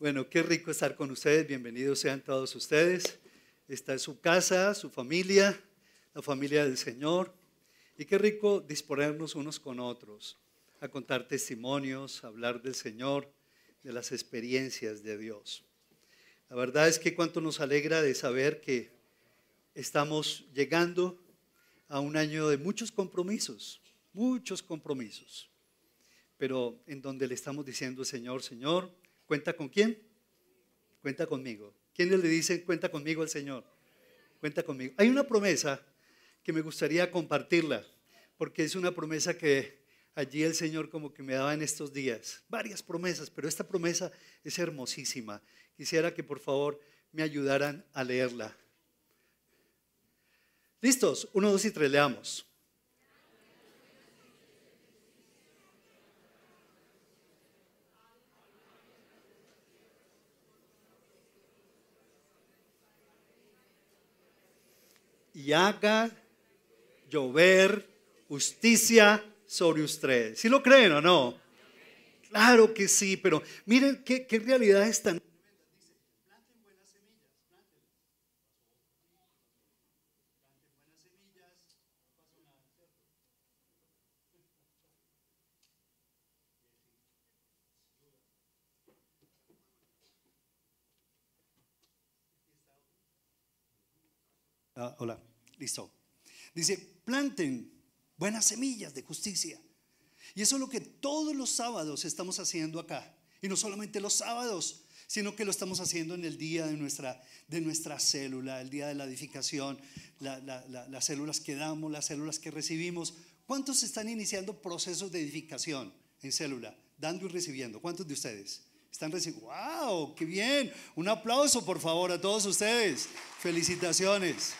Bueno, qué rico estar con ustedes. Bienvenidos sean todos ustedes. Esta es su casa, su familia, la familia del Señor. Y qué rico disponernos unos con otros a contar testimonios, a hablar del Señor, de las experiencias de Dios. La verdad es que cuánto nos alegra de saber que estamos llegando a un año de muchos compromisos, muchos compromisos, pero en donde le estamos diciendo, Señor, Señor, ¿cuenta con quién? Cuenta conmigo. ¿Quiénes le dicen, cuenta conmigo al Señor? Cuenta conmigo. Hay una promesa que me gustaría compartirla, porque es una promesa que allí el Señor como que me daba en estos días. Varias promesas, pero esta promesa es hermosísima. Quisiera que por favor me ayudaran a leerla. ¿Listos? Uno, dos y tres, leamos. Y haga llover justicia sobre ustedes. ¿Sí lo creen o no? Claro que sí, pero miren qué, qué realidad es tan Hola, listo. Dice, planten buenas semillas de justicia. Y eso es lo que todos los sábados estamos haciendo acá. Y no solamente los sábados, sino que lo estamos haciendo en el día de nuestra, de nuestra célula, el día de la edificación, las células que damos, las células que recibimos. ¿Cuántos están iniciando procesos de edificación en célula? Dando y recibiendo. ¿Cuántos de ustedes? Están recibiendo. ¡Wow! ¡Qué bien! Un aplauso, por favor, a todos ustedes. Felicitaciones.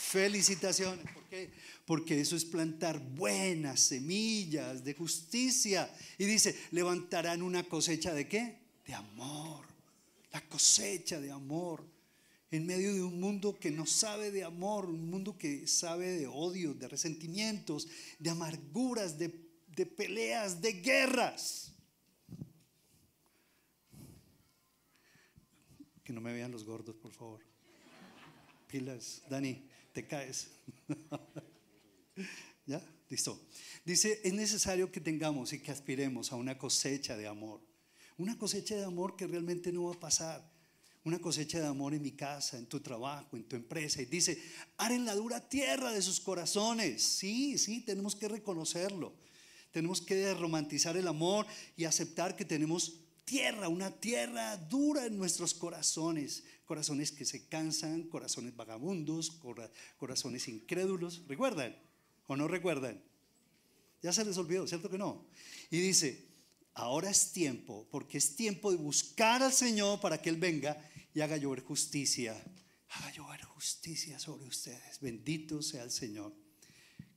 Felicitaciones. ¿Por qué? Porque eso es plantar buenas semillas de justicia. Y dice, levantarán una cosecha de qué? De amor. La cosecha de amor. En medio de un mundo que no sabe de amor, un mundo que sabe de odio, de resentimientos, de amarguras, de, de peleas, de guerras. Que no me vean los gordos, por favor. Pilas, Dani te caes. ¿Ya? Listo. Dice, es necesario que tengamos y que aspiremos a una cosecha de amor. Una cosecha de amor que realmente no va a pasar. Una cosecha de amor en mi casa, en tu trabajo, en tu empresa. Y dice, en la dura tierra de sus corazones. Sí, sí, tenemos que reconocerlo. Tenemos que romantizar el amor y aceptar que tenemos tierra, una tierra dura en nuestros corazones, corazones que se cansan, corazones vagabundos, corazones incrédulos. ¿Recuerdan o no recuerdan? Ya se les olvidó, ¿cierto que no? Y dice, ahora es tiempo, porque es tiempo de buscar al Señor para que Él venga y haga llover justicia. Haga llover justicia sobre ustedes. Bendito sea el Señor.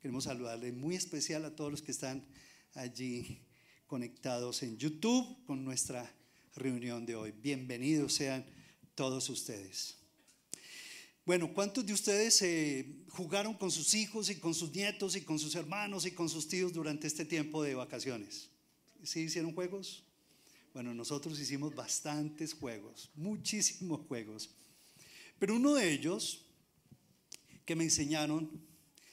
Queremos saludarle muy especial a todos los que están allí conectados en YouTube con nuestra reunión de hoy. Bienvenidos sean todos ustedes. Bueno, ¿cuántos de ustedes eh, jugaron con sus hijos y con sus nietos y con sus hermanos y con sus tíos durante este tiempo de vacaciones? ¿Sí hicieron juegos? Bueno, nosotros hicimos bastantes juegos, muchísimos juegos. Pero uno de ellos que me enseñaron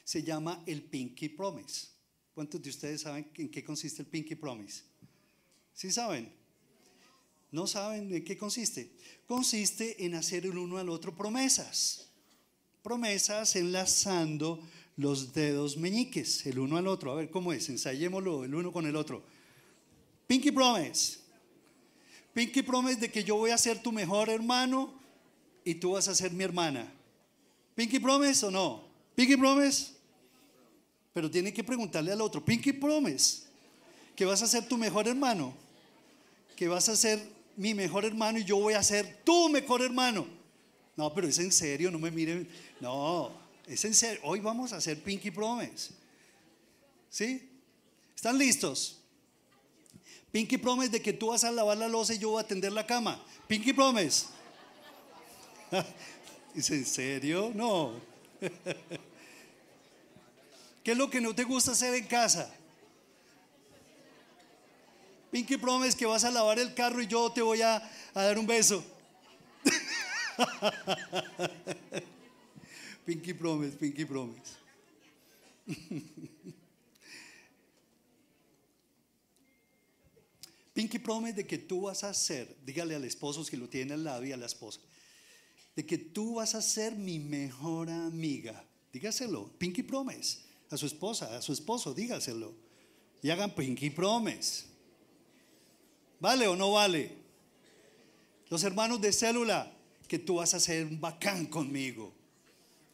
se llama el Pinky Promise. ¿Cuántos de ustedes saben en qué consiste el Pinky Promise? ¿Sí saben? ¿No saben en qué consiste? Consiste en hacer el uno al otro promesas. Promesas enlazando los dedos meñiques, el uno al otro. A ver, ¿cómo es? Ensayémoslo el uno con el otro. Pinky Promise. Pinky Promise de que yo voy a ser tu mejor hermano y tú vas a ser mi hermana. Pinky Promise o no? Pinky Promise. Pero tiene que preguntarle al otro, Pinky Promise, que vas a ser tu mejor hermano, que vas a ser mi mejor hermano y yo voy a ser tu mejor hermano. No, pero es en serio, no me miren. No, es en serio. Hoy vamos a hacer Pinky Promise. ¿Sí? ¿Están listos? Pinky Promise de que tú vas a lavar la losa y yo voy a tender la cama. Pinky Promise. ¿Es en serio? No. ¿Qué es lo que no te gusta hacer en casa? Pinky Promise que vas a lavar el carro y yo te voy a, a dar un beso. Pinky Promise, Pinky Promise. Pinky Promise de que tú vas a ser, dígale al esposo si lo tiene al lado y a la esposa, de que tú vas a ser mi mejor amiga. Dígaselo, Pinky Promise, a su esposa, a su esposo, dígaselo. Y hagan Pinky Promise. ¿Vale o no vale? Los hermanos de célula, que tú vas a ser un bacán conmigo.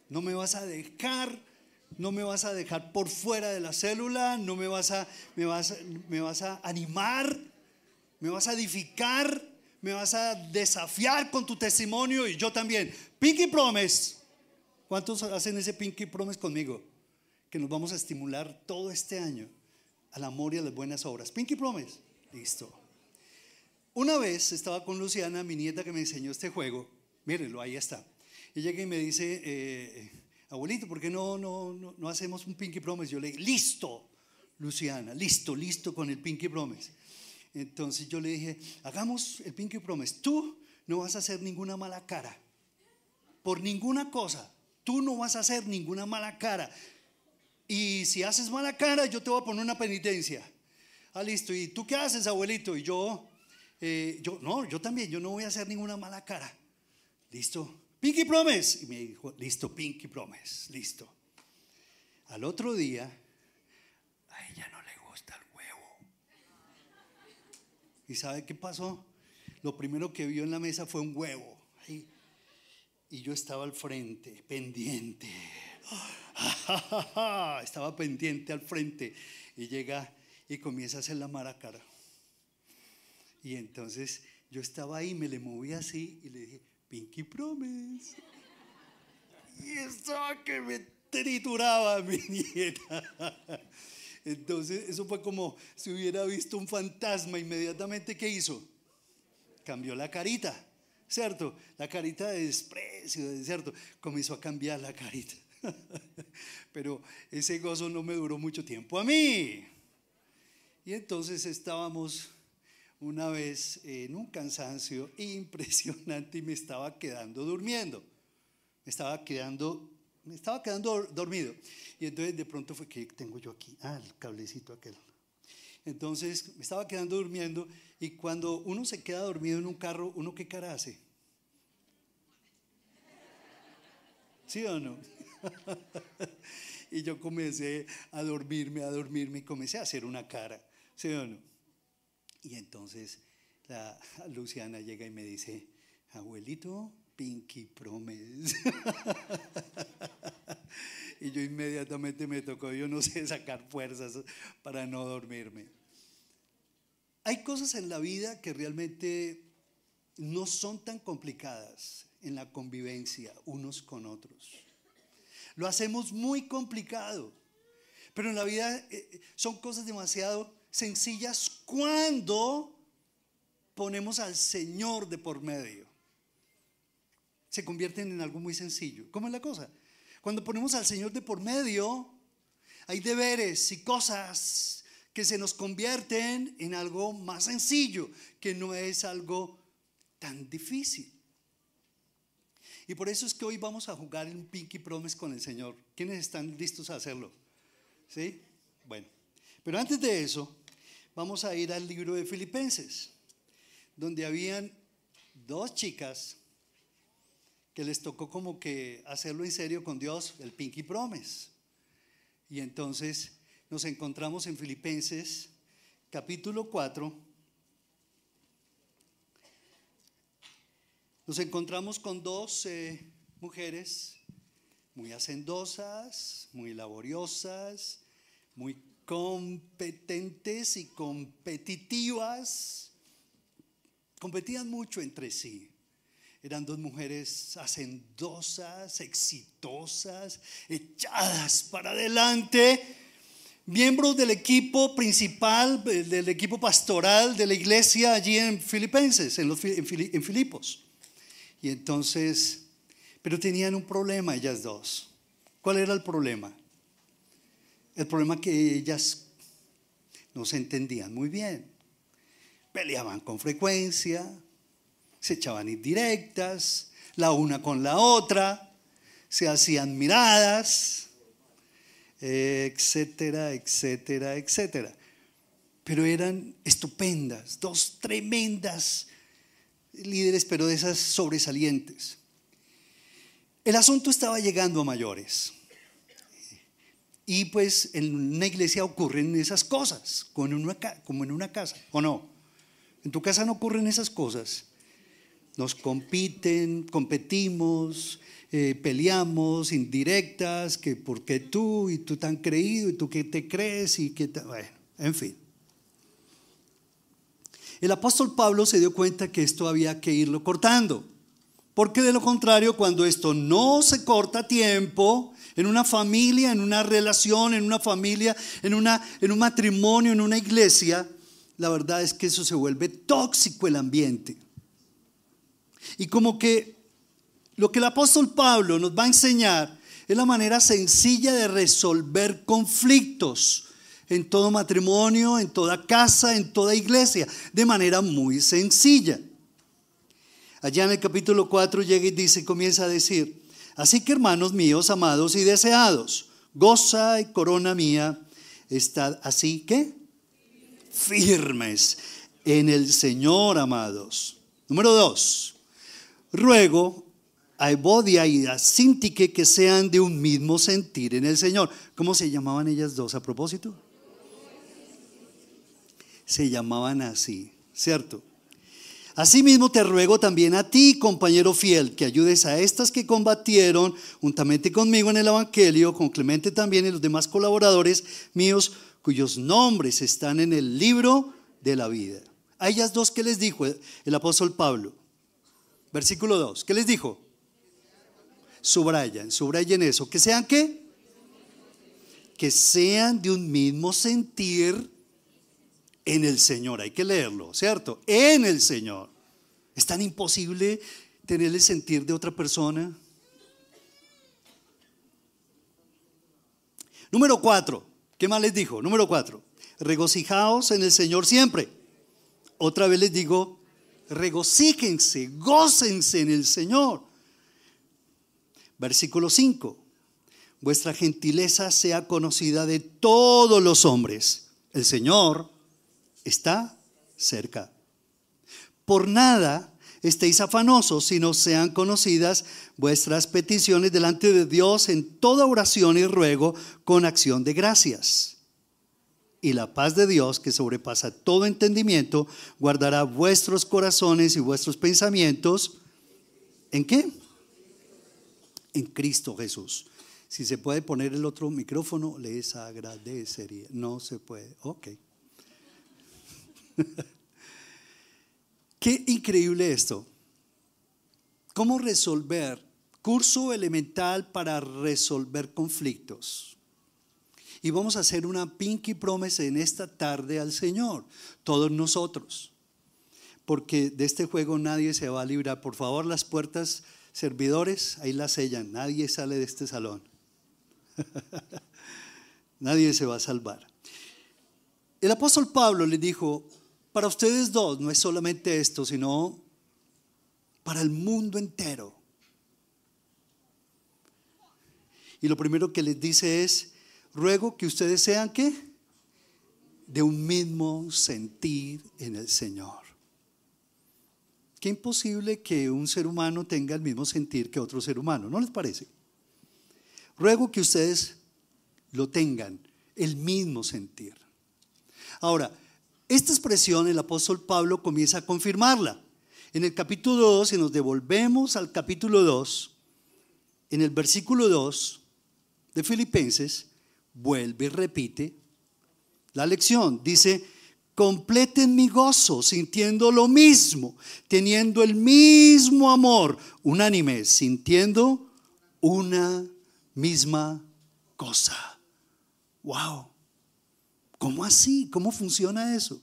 No me vas a dejar, no me vas a dejar por fuera de la célula, no me vas a, me vas, me vas a animar, me vas a edificar, me vas a desafiar con tu testimonio y yo también. Pinky Promise. ¿Cuántos hacen ese Pinky Promise conmigo? Que nos vamos a estimular todo este año al amor y a las buenas obras. Pinky Promise. Listo. Una vez estaba con Luciana, mi nieta que me enseñó este juego. Mírenlo, ahí está. Y llega y me dice, eh, abuelito, ¿por qué no, no, no, no hacemos un Pinky Promise? Yo le dije, listo, Luciana, listo, listo con el Pinky Promise. Entonces yo le dije, hagamos el Pinky Promise. Tú no vas a hacer ninguna mala cara. Por ninguna cosa. Tú no vas a hacer ninguna mala cara. Y si haces mala cara, yo te voy a poner una penitencia. Ah, listo. ¿Y tú qué haces, abuelito? Y yo, eh, yo, no, yo también, yo no voy a hacer ninguna mala cara. Listo. Pinky Promise. Y me dijo, listo, Pinky Promise. Listo. Al otro día, a ella no le gusta el huevo. ¿Y sabe qué pasó? Lo primero que vio en la mesa fue un huevo. Y yo estaba al frente, pendiente. Estaba pendiente al frente. Y llega y comienza a hacer la mala cara. Y entonces yo estaba ahí, me le moví así y le dije, Pinky Promise. Y estaba que me trituraba mi nieta. Entonces, eso fue como si hubiera visto un fantasma. Inmediatamente, ¿qué hizo? Cambió la carita, ¿cierto? La carita de desprecio, ¿cierto? Comenzó a cambiar la carita. Pero ese gozo no me duró mucho tiempo a mí. Y entonces estábamos una vez en un cansancio impresionante y me estaba quedando durmiendo. Me estaba quedando, me estaba quedando dormido. Y entonces de pronto fue que tengo yo aquí, ah, el cablecito aquel. Entonces me estaba quedando durmiendo y cuando uno se queda dormido en un carro, ¿uno qué cara hace? ¿Sí o no? y yo comencé a dormirme, a dormirme y comencé a hacer una cara, ¿sí o no? Y entonces la Luciana llega y me dice, abuelito, Pinky Promise. y yo inmediatamente me tocó, yo no sé, sacar fuerzas para no dormirme. Hay cosas en la vida que realmente no son tan complicadas en la convivencia unos con otros. Lo hacemos muy complicado, pero en la vida eh, son cosas demasiado sencillas cuando ponemos al Señor de por medio. Se convierten en algo muy sencillo. ¿Cómo es la cosa? Cuando ponemos al Señor de por medio, hay deberes y cosas que se nos convierten en algo más sencillo, que no es algo tan difícil. Y por eso es que hoy vamos a jugar en Pinky Promise con el Señor. ¿Quiénes están listos a hacerlo? ¿Sí? Bueno, pero antes de eso, vamos a ir al libro de Filipenses, donde habían dos chicas que les tocó como que hacerlo en serio con Dios, el Pinky Promise. Y entonces nos encontramos en Filipenses capítulo 4. Nos encontramos con dos mujeres muy hacendosas, muy laboriosas, muy competentes y competitivas, competían mucho entre sí. Eran dos mujeres hacendosas, exitosas, echadas para adelante, miembros del equipo principal, del equipo pastoral de la iglesia allí en Filipenses, en, en Filipos. Y entonces, pero tenían un problema ellas dos. ¿Cuál era el problema? El problema que ellas no se entendían muy bien. peleaban con frecuencia, se echaban indirectas, la una con la otra, se hacían miradas, etcétera, etcétera, etcétera. Pero eran estupendas, dos tremendas líderes, pero de esas sobresalientes. El asunto estaba llegando a mayores. Y pues en una iglesia ocurren esas cosas, como en una, casa, ¿o no? En tu casa no ocurren esas cosas. Nos compiten, competimos, eh, peleamos, indirectas, que por qué tú y tú tan creído y tú qué te crees y qué, bueno, en fin. El apóstol Pablo se dio cuenta que esto había que irlo cortando, porque de lo contrario, cuando esto no se corta a tiempo, en una familia, en una relación, en una familia, en, una, en un matrimonio, en una iglesia, la verdad es que eso se vuelve tóxico el ambiente. Y como que lo que el apóstol Pablo nos va a enseñar es la manera sencilla de resolver conflictos en todo matrimonio, en toda casa, en toda iglesia, de manera muy sencilla. Allá en el capítulo 4 llega y dice, comienza a decir, Así que hermanos míos, amados y deseados, goza y corona mía, estad así que firmes en el Señor, amados. Número dos, ruego a Evodia y a Sintique que sean de un mismo sentir en el Señor. ¿Cómo se llamaban ellas dos a propósito? Se llamaban así, ¿cierto? Asimismo te ruego también a ti, compañero fiel, que ayudes a estas que combatieron juntamente conmigo en el Evangelio, con Clemente también y los demás colaboradores míos, cuyos nombres están en el libro de la vida. A ellas dos, ¿qué les dijo el apóstol Pablo? Versículo 2, ¿qué les dijo? Subrayan, subrayen eso. ¿Que sean qué? Que sean de un mismo sentir en el Señor. Hay que leerlo, ¿cierto? En el Señor. ¿Es tan imposible tener el sentir de otra persona? Número cuatro. ¿Qué más les dijo? Número cuatro. Regocijaos en el Señor siempre. Otra vez les digo, regocíjense, gócense en el Señor. Versículo 5. Vuestra gentileza sea conocida de todos los hombres. El Señor está cerca. Por nada estéis afanosos, sino sean conocidas vuestras peticiones delante de Dios en toda oración y ruego con acción de gracias. Y la paz de Dios, que sobrepasa todo entendimiento, guardará vuestros corazones y vuestros pensamientos. ¿En qué? En Cristo Jesús. Si se puede poner el otro micrófono, les agradecería. No se puede. Ok. Qué increíble esto. ¿Cómo resolver? Curso elemental para resolver conflictos. Y vamos a hacer una pinky promise en esta tarde al Señor, todos nosotros. Porque de este juego nadie se va a librar. Por favor, las puertas servidores, ahí las sellan. Nadie sale de este salón. nadie se va a salvar. El apóstol Pablo le dijo, para ustedes dos no es solamente esto, sino para el mundo entero. Y lo primero que les dice es, ruego que ustedes sean qué? De un mismo sentir en el Señor. Qué imposible que un ser humano tenga el mismo sentir que otro ser humano, ¿no les parece? Ruego que ustedes lo tengan, el mismo sentir. Ahora, esta expresión el apóstol Pablo comienza a confirmarla. En el capítulo 2, si nos devolvemos al capítulo 2, en el versículo 2 de Filipenses, vuelve y repite la lección. Dice, completen mi gozo sintiendo lo mismo, teniendo el mismo amor, unánime, sintiendo una misma cosa. ¡Wow! ¿Cómo así? ¿Cómo funciona eso?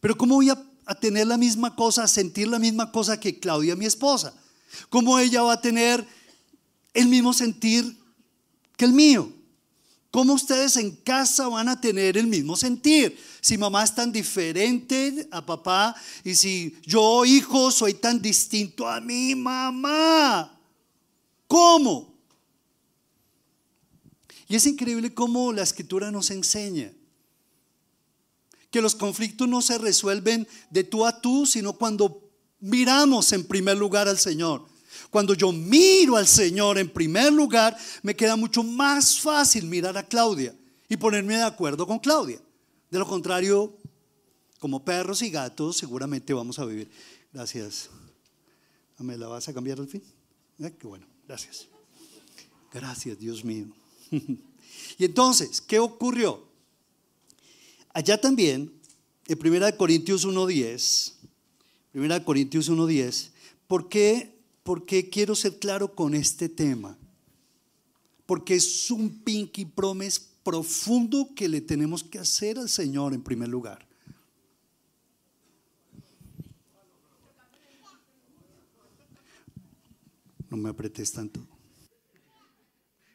Pero ¿cómo voy a, tener la misma cosa, a sentir la misma cosa que Claudia, mi esposa? ¿Cómo ella va a tener el mismo sentir que el mío? ¿Cómo ustedes en casa van a tener el mismo sentir? Si mamá es tan diferente a papá y si yo, hijo, soy tan distinto a mi mamá. ¿Cómo? Y es increíble cómo la escritura nos enseña que los conflictos no se resuelven de tú a tú, sino cuando miramos en primer lugar al Señor. Cuando yo miro al Señor en primer lugar, me queda mucho más fácil mirar a Claudia y ponerme de acuerdo con Claudia. De lo contrario, como perros y gatos, seguramente vamos a vivir. Gracias. ¿Me la vas a cambiar al fin? Eh, qué bueno, gracias. Gracias, Dios mío. y entonces, ¿qué ocurrió? Allá también, en 1 Corintios 1.10, 1 Corintios 1.10, ¿por qué porque quiero ser claro con este tema. Porque es un pinky promise profundo que le tenemos que hacer al Señor en primer lugar. No me apretes tanto.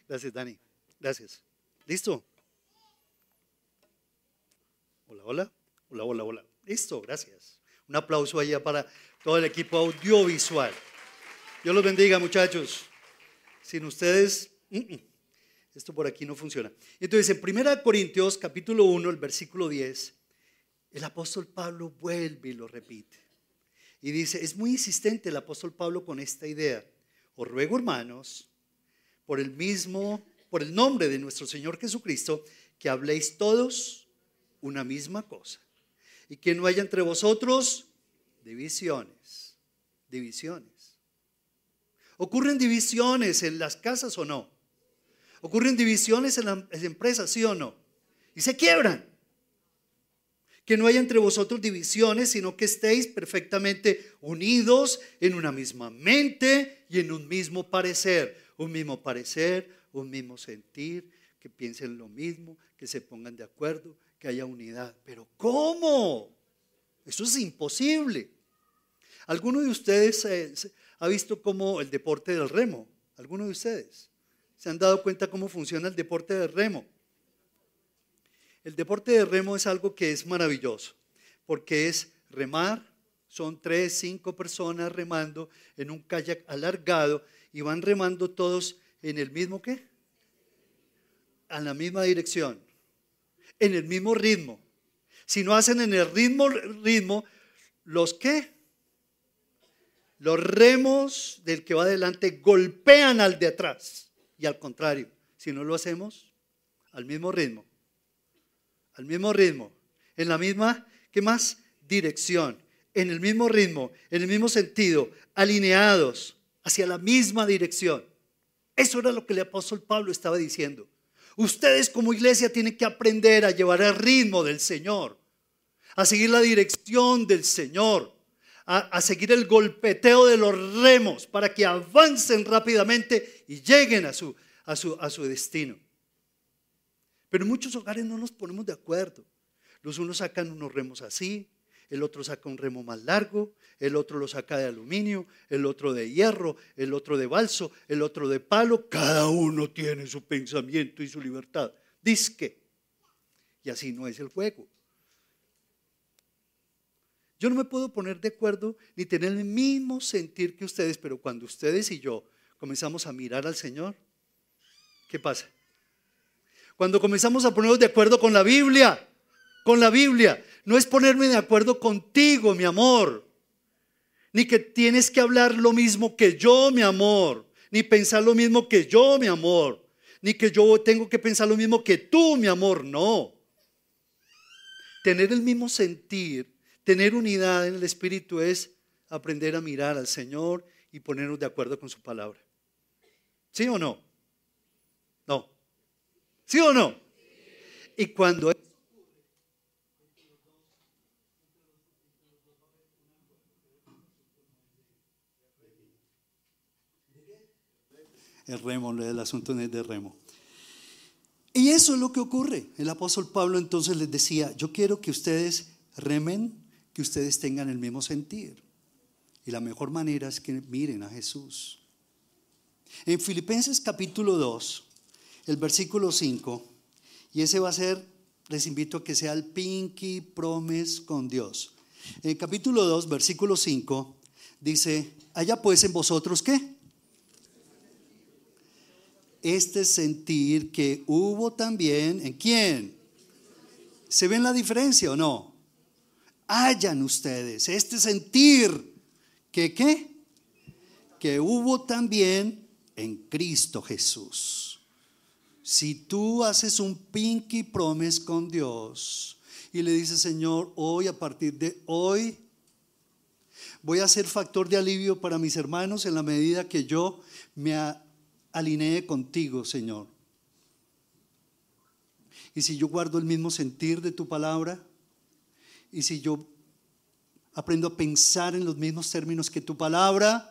Gracias, Dani. Gracias. ¿Listo? Hola, hola. Hola, hola, hola. Listo, gracias. Un aplauso allá para todo el equipo audiovisual. Dios los bendiga, muchachos. Sin ustedes, esto por aquí no funciona. Entonces, en 1 Corintios capítulo 1, el versículo 10, el apóstol Pablo vuelve y lo repite. Y dice, es muy insistente el apóstol Pablo con esta idea. Os ruego, hermanos, por el mismo, por el nombre de nuestro Señor Jesucristo, que habléis todos una misma cosa. Y que no haya entre vosotros divisiones, divisiones. ¿Ocurren divisiones en las casas o no? ¿Ocurren divisiones en las empresas, sí o no? Y se quiebran. Que no haya entre vosotros divisiones, sino que estéis perfectamente unidos en una misma mente y en un mismo parecer. Un mismo parecer, un mismo sentir, que piensen lo mismo, que se pongan de acuerdo, que haya unidad. Pero ¿cómo? Eso es imposible. ¿Alguno de ustedes eh, ¿Ha visto cómo el deporte del remo? ¿Alguno de ustedes? ¿Se han dado cuenta cómo funciona el deporte del remo? El deporte de remo es algo que es maravilloso, porque es remar, son tres, cinco personas remando en un kayak alargado y van remando todos en el mismo qué? A la misma dirección, en el mismo ritmo. Si no hacen en el ritmo, ritmo, los qué? Los remos del que va adelante golpean al de atrás. Y al contrario, si no lo hacemos al mismo ritmo, al mismo ritmo, en la misma, ¿qué más? Dirección, en el mismo ritmo, en el mismo sentido, alineados hacia la misma dirección. Eso era lo que el apóstol Pablo estaba diciendo. Ustedes como iglesia tienen que aprender a llevar el ritmo del Señor, a seguir la dirección del Señor a, seguir el golpeteo de los remos para que avancen rápidamente y lleguen a su, a su, a su destino. Pero en muchos hogares no nos ponemos de acuerdo. Los unos sacan unos remos así, el otro saca un remo más largo, el otro lo saca de aluminio, el otro de hierro, el otro de balso, el otro de palo. Cada uno tiene su pensamiento y su libertad. Disque. Y así no es el juego. Yo no me puedo poner de acuerdo ni tener el mismo sentir que ustedes, pero cuando ustedes y yo comenzamos a mirar al Señor, ¿qué pasa? Cuando comenzamos a ponernos de acuerdo con la Biblia, con la Biblia, no es ponerme de acuerdo contigo, mi amor, ni que tienes que hablar lo mismo que yo, mi amor, ni pensar lo mismo que yo, mi amor, ni que yo tengo que pensar lo mismo que tú, mi amor, no. Tener el mismo sentir Tener unidad en el Espíritu es aprender a mirar al Señor y ponernos de acuerdo con su palabra. ¿Sí o no? No. ¿Sí o no? Y cuando el remo, el asunto no es de remo. Y eso es lo que ocurre. El apóstol Pablo entonces les decía, yo quiero que ustedes remen que ustedes tengan el mismo sentir. Y la mejor manera es que miren a Jesús. En Filipenses capítulo 2, el versículo 5, Y ese va a ser, les invito a que sea el Pinky Promise con Dios. En el capítulo 2, versículo 5, dice, haya pues en vosotros qué? Este sentir que hubo también, ¿en quién? ¿Se ven la diferencia o no? Hayan ustedes este sentir que qué? Que hubo también en Cristo Jesús. Si tú haces un pinky promise con Dios y le dices, Señor, hoy, a partir de hoy, voy a ser factor de alivio para mis hermanos en la medida que yo me alinee contigo, Señor. Y si yo guardo el mismo sentir de tu palabra, y si yo aprendo a pensar en los mismos términos que tu palabra,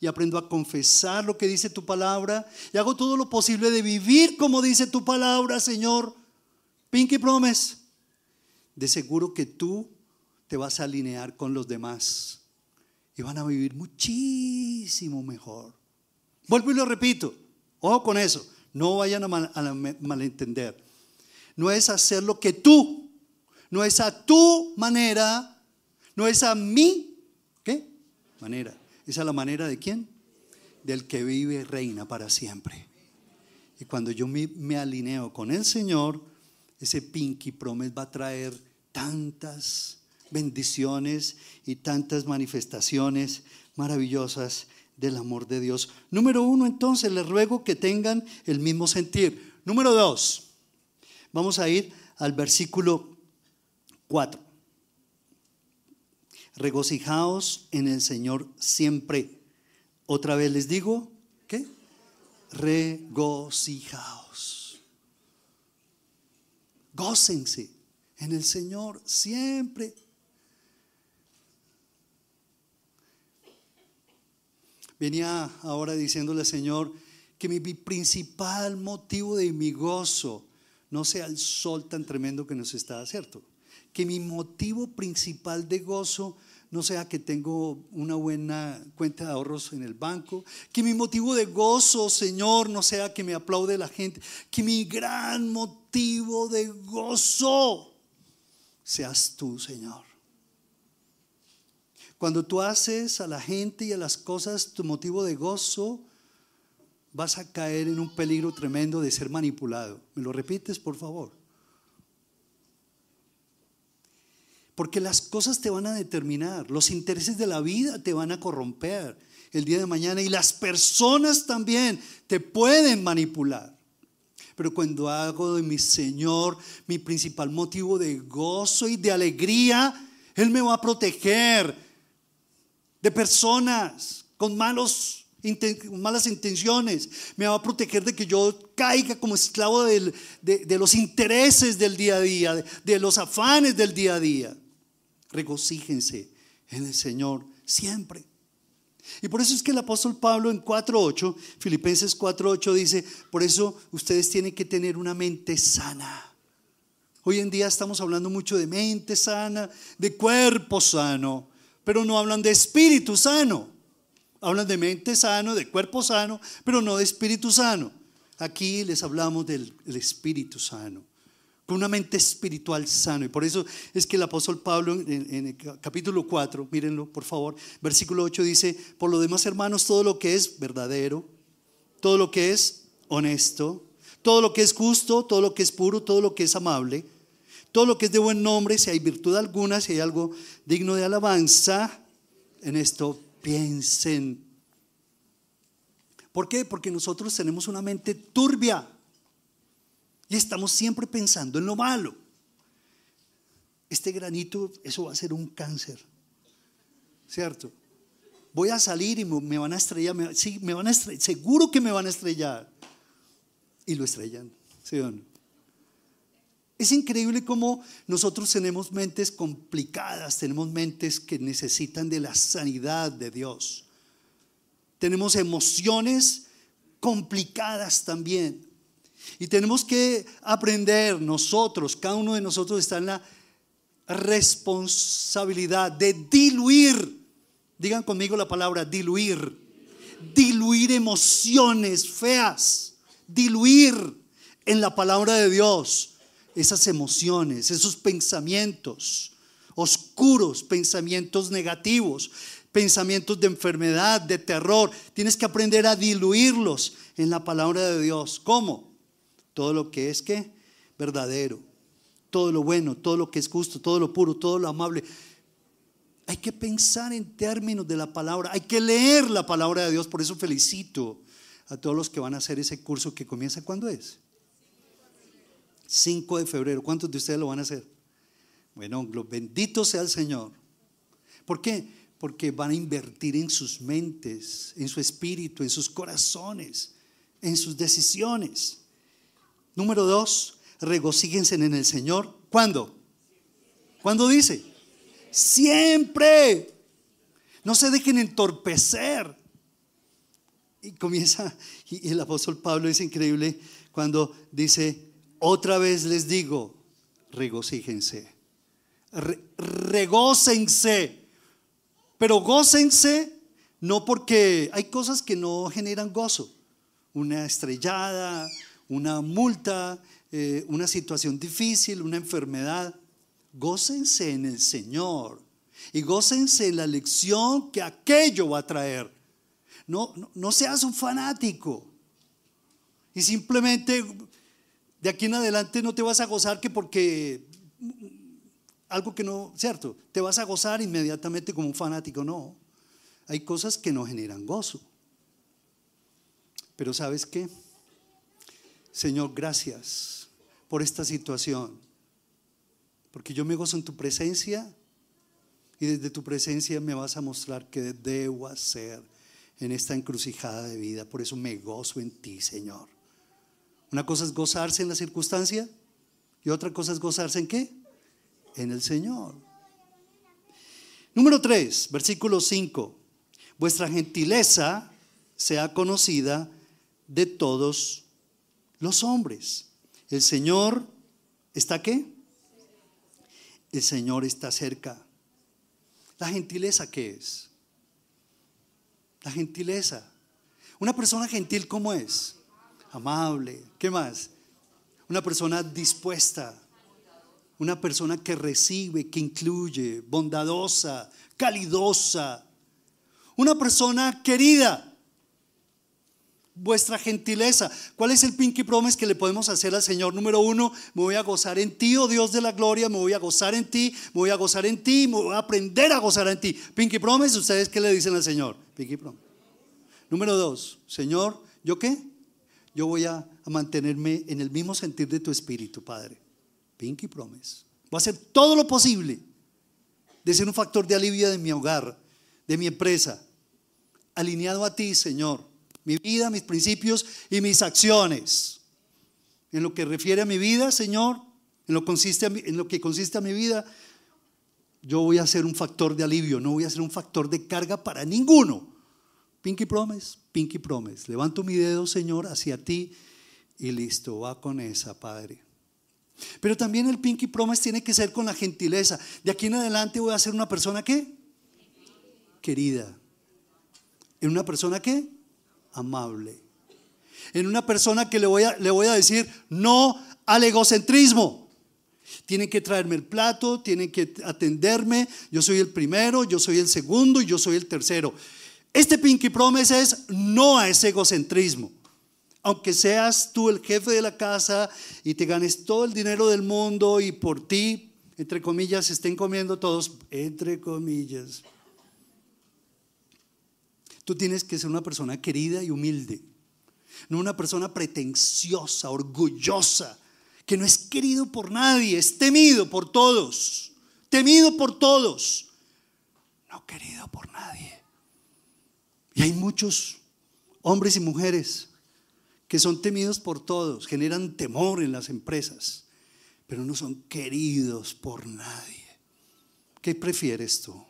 y aprendo a confesar lo que dice tu palabra, y hago todo lo posible de vivir como dice tu palabra, Señor, Pinky Promise, de seguro que tú te vas a alinear con los demás y van a vivir muchísimo mejor. Vuelvo y lo repito, ojo con eso, no vayan a, malentender. No es hacer lo que tú, no es a tu manera, no es a mi, ¿qué? Manera. ¿Es a la manera de quién? Del que vive reina para siempre. Y cuando yo me, me alineo con el Señor, ese Pinky Promise va a traer tantas bendiciones y tantas manifestaciones maravillosas del amor de Dios. Número uno, entonces, les ruego que tengan el mismo sentir. Número dos, vamos a ir al versículo 4. Regocijaos en el Señor siempre. Otra vez les digo, ¿qué? Regocijaos. Gócense en el Señor siempre. Venía ahora diciéndole, Señor, que mi principal motivo de mi gozo no sea el sol tan tremendo que nos está, ¿cierto? Que mi motivo principal de gozo no sea que tengo una buena cuenta de ahorros en el banco, que mi motivo de gozo, Señor, no sea que me aplaude la gente, que mi gran motivo de gozo seas tú, Señor. Cuando tú haces a la gente y a las cosas tu motivo de gozo, vas a caer en un peligro tremendo de ser manipulado. ¿Me lo repites, por favor? Porque las cosas te van a determinar, los intereses de la vida te van a corromper el día de mañana y las personas también te pueden manipular. Pero cuando hago de mi Señor mi principal motivo de gozo y de alegría, Él me va a proteger de personas con malos malas intenciones, me va a proteger de que yo caiga como esclavo de, los intereses del día a día, de, de los afanes del día a día. Regocíjense en el Señor siempre. Y por eso es que el apóstol Pablo en 4.8, Filipenses 4.8 dice, por eso ustedes tienen que tener una mente sana. Hoy en día estamos hablando mucho de mente sana, de cuerpo sano, pero no hablan de espíritu sano. Hablan de mente sano, de cuerpo sano, pero no de espíritu sano. Aquí les hablamos del espíritu sano con una mente espiritual sano. Y por eso es que el apóstol Pablo en, el capítulo 4, mírenlo por favor, versículo 8 dice, por lo demás hermanos, todo lo que es verdadero, todo lo que es honesto, todo lo que es justo, todo lo que es puro, todo lo que es amable, todo lo que es de buen nombre, si hay virtud alguna, si hay algo digno de alabanza, en esto piensen. ¿Por qué? Porque nosotros tenemos una mente turbia. Y estamos siempre pensando en lo malo. Este granito, eso va a ser un cáncer. ¿Cierto? Voy a salir y me van a estrellar. sí, me van a estrellar. Seguro que me van a estrellar. Y lo estrellan. ¿Sí o no? Es increíble cómo nosotros tenemos mentes complicadas, tenemos mentes que necesitan de la sanidad de Dios. Tenemos emociones complicadas también. Y tenemos que aprender nosotros, cada uno de nosotros está en la responsabilidad de diluir, digan conmigo la palabra diluir, diluir emociones feas, diluir en la palabra de Dios esas emociones, esos pensamientos oscuros, pensamientos negativos, pensamientos de enfermedad, de terror. Tienes que aprender a diluirlos en la palabra de Dios. ¿Cómo? Todo lo que es que verdadero, todo lo bueno, todo lo que es justo, todo lo puro, todo lo amable. Hay que pensar en términos de la palabra, hay que leer la palabra de Dios. Por eso felicito a todos los que van a hacer ese curso que comienza. ¿Cuándo es? 5 de febrero. ¿Cuántos de ustedes lo van a hacer? Bueno, bendito sea el Señor. ¿Por qué? Porque van a invertir en sus mentes, en su espíritu, en sus corazones, en sus decisiones. Número dos, regocíjense en el Señor. ¿Cuándo? ¿Cuándo dice? Siempre. No se dejen entorpecer. Y comienza, y el apóstol Pablo es increíble cuando dice, otra vez les digo, regocíjense, regócense, pero gócense no porque hay cosas que no generan gozo, una estrellada, una multa, eh, una situación difícil, una enfermedad. Gócense en el Señor y gócense en la lección que aquello va a traer. No, no seas un fanático y simplemente de aquí en adelante no te vas a gozar que porque algo que no, cierto, te vas a gozar inmediatamente como un fanático, no. Hay cosas que no generan gozo. Pero ¿sabes qué? Señor, gracias por esta situación. Porque yo me gozo en tu presencia y desde tu presencia me vas a mostrar que debo hacer en esta encrucijada de vida. Por eso me gozo en ti, Señor. Una cosa es gozarse en la circunstancia y otra cosa es gozarse en qué? En el Señor. Número 3, versículo 5. Vuestra gentileza sea conocida de todos los hombres. El Señor está qué? El Señor está cerca. ¿La gentileza qué es? La gentileza. Una persona gentil, ¿cómo es? Amable. ¿Qué más? Una persona dispuesta. Una persona que recibe, que incluye, bondadosa, calidosa. Una persona querida. Vuestra gentileza. ¿Cuál es el pinky promise que le podemos hacer al Señor? Número uno, me voy a gozar en ti, oh Dios de la gloria, me voy a gozar en ti, me voy a gozar en ti, me voy a aprender a gozar en ti. Pinky promise, ¿ustedes qué le dicen al Señor? Pinky promise. Número dos, Señor, ¿yo qué? Yo voy a, mantenerme en el mismo sentir de tu espíritu, Padre. Pinky promise. Voy a hacer todo lo posible de ser un factor de alivio de mi hogar, de mi empresa, alineado a ti, Señor. Mi vida, mis principios y mis acciones. En lo que refiere a mi vida, Señor, en lo, en lo que consiste a mi vida, yo voy a ser un factor de alivio, no voy a ser un factor de carga para ninguno. Pinky promise, pinky promise. Levanto mi dedo, Señor, hacia ti y listo, va con esa, Padre. Pero también el pinky promise tiene que ser con la gentileza. De aquí en adelante voy a ser una persona que querida. En una persona que amable. En una persona que le voy a, le voy a decir no al egocentrismo. Tienen que traerme el plato, tienen que atenderme. Yo soy el primero, yo soy el segundo y yo soy el tercero. Este Pinky Promise es no a ese egocentrismo. Aunque seas tú el jefe de la casa y te ganes todo el dinero del mundo y por ti, entre comillas, estén comiendo todos, entre comillas. Tú tienes que ser una persona querida y humilde, no una persona pretenciosa, orgullosa, que no es querido por nadie, es temido por todos, temido por todos, no querido por nadie. Y hay muchos hombres y mujeres que son temidos por todos, generan temor en las empresas, pero no son queridos por nadie. ¿Qué prefieres tú?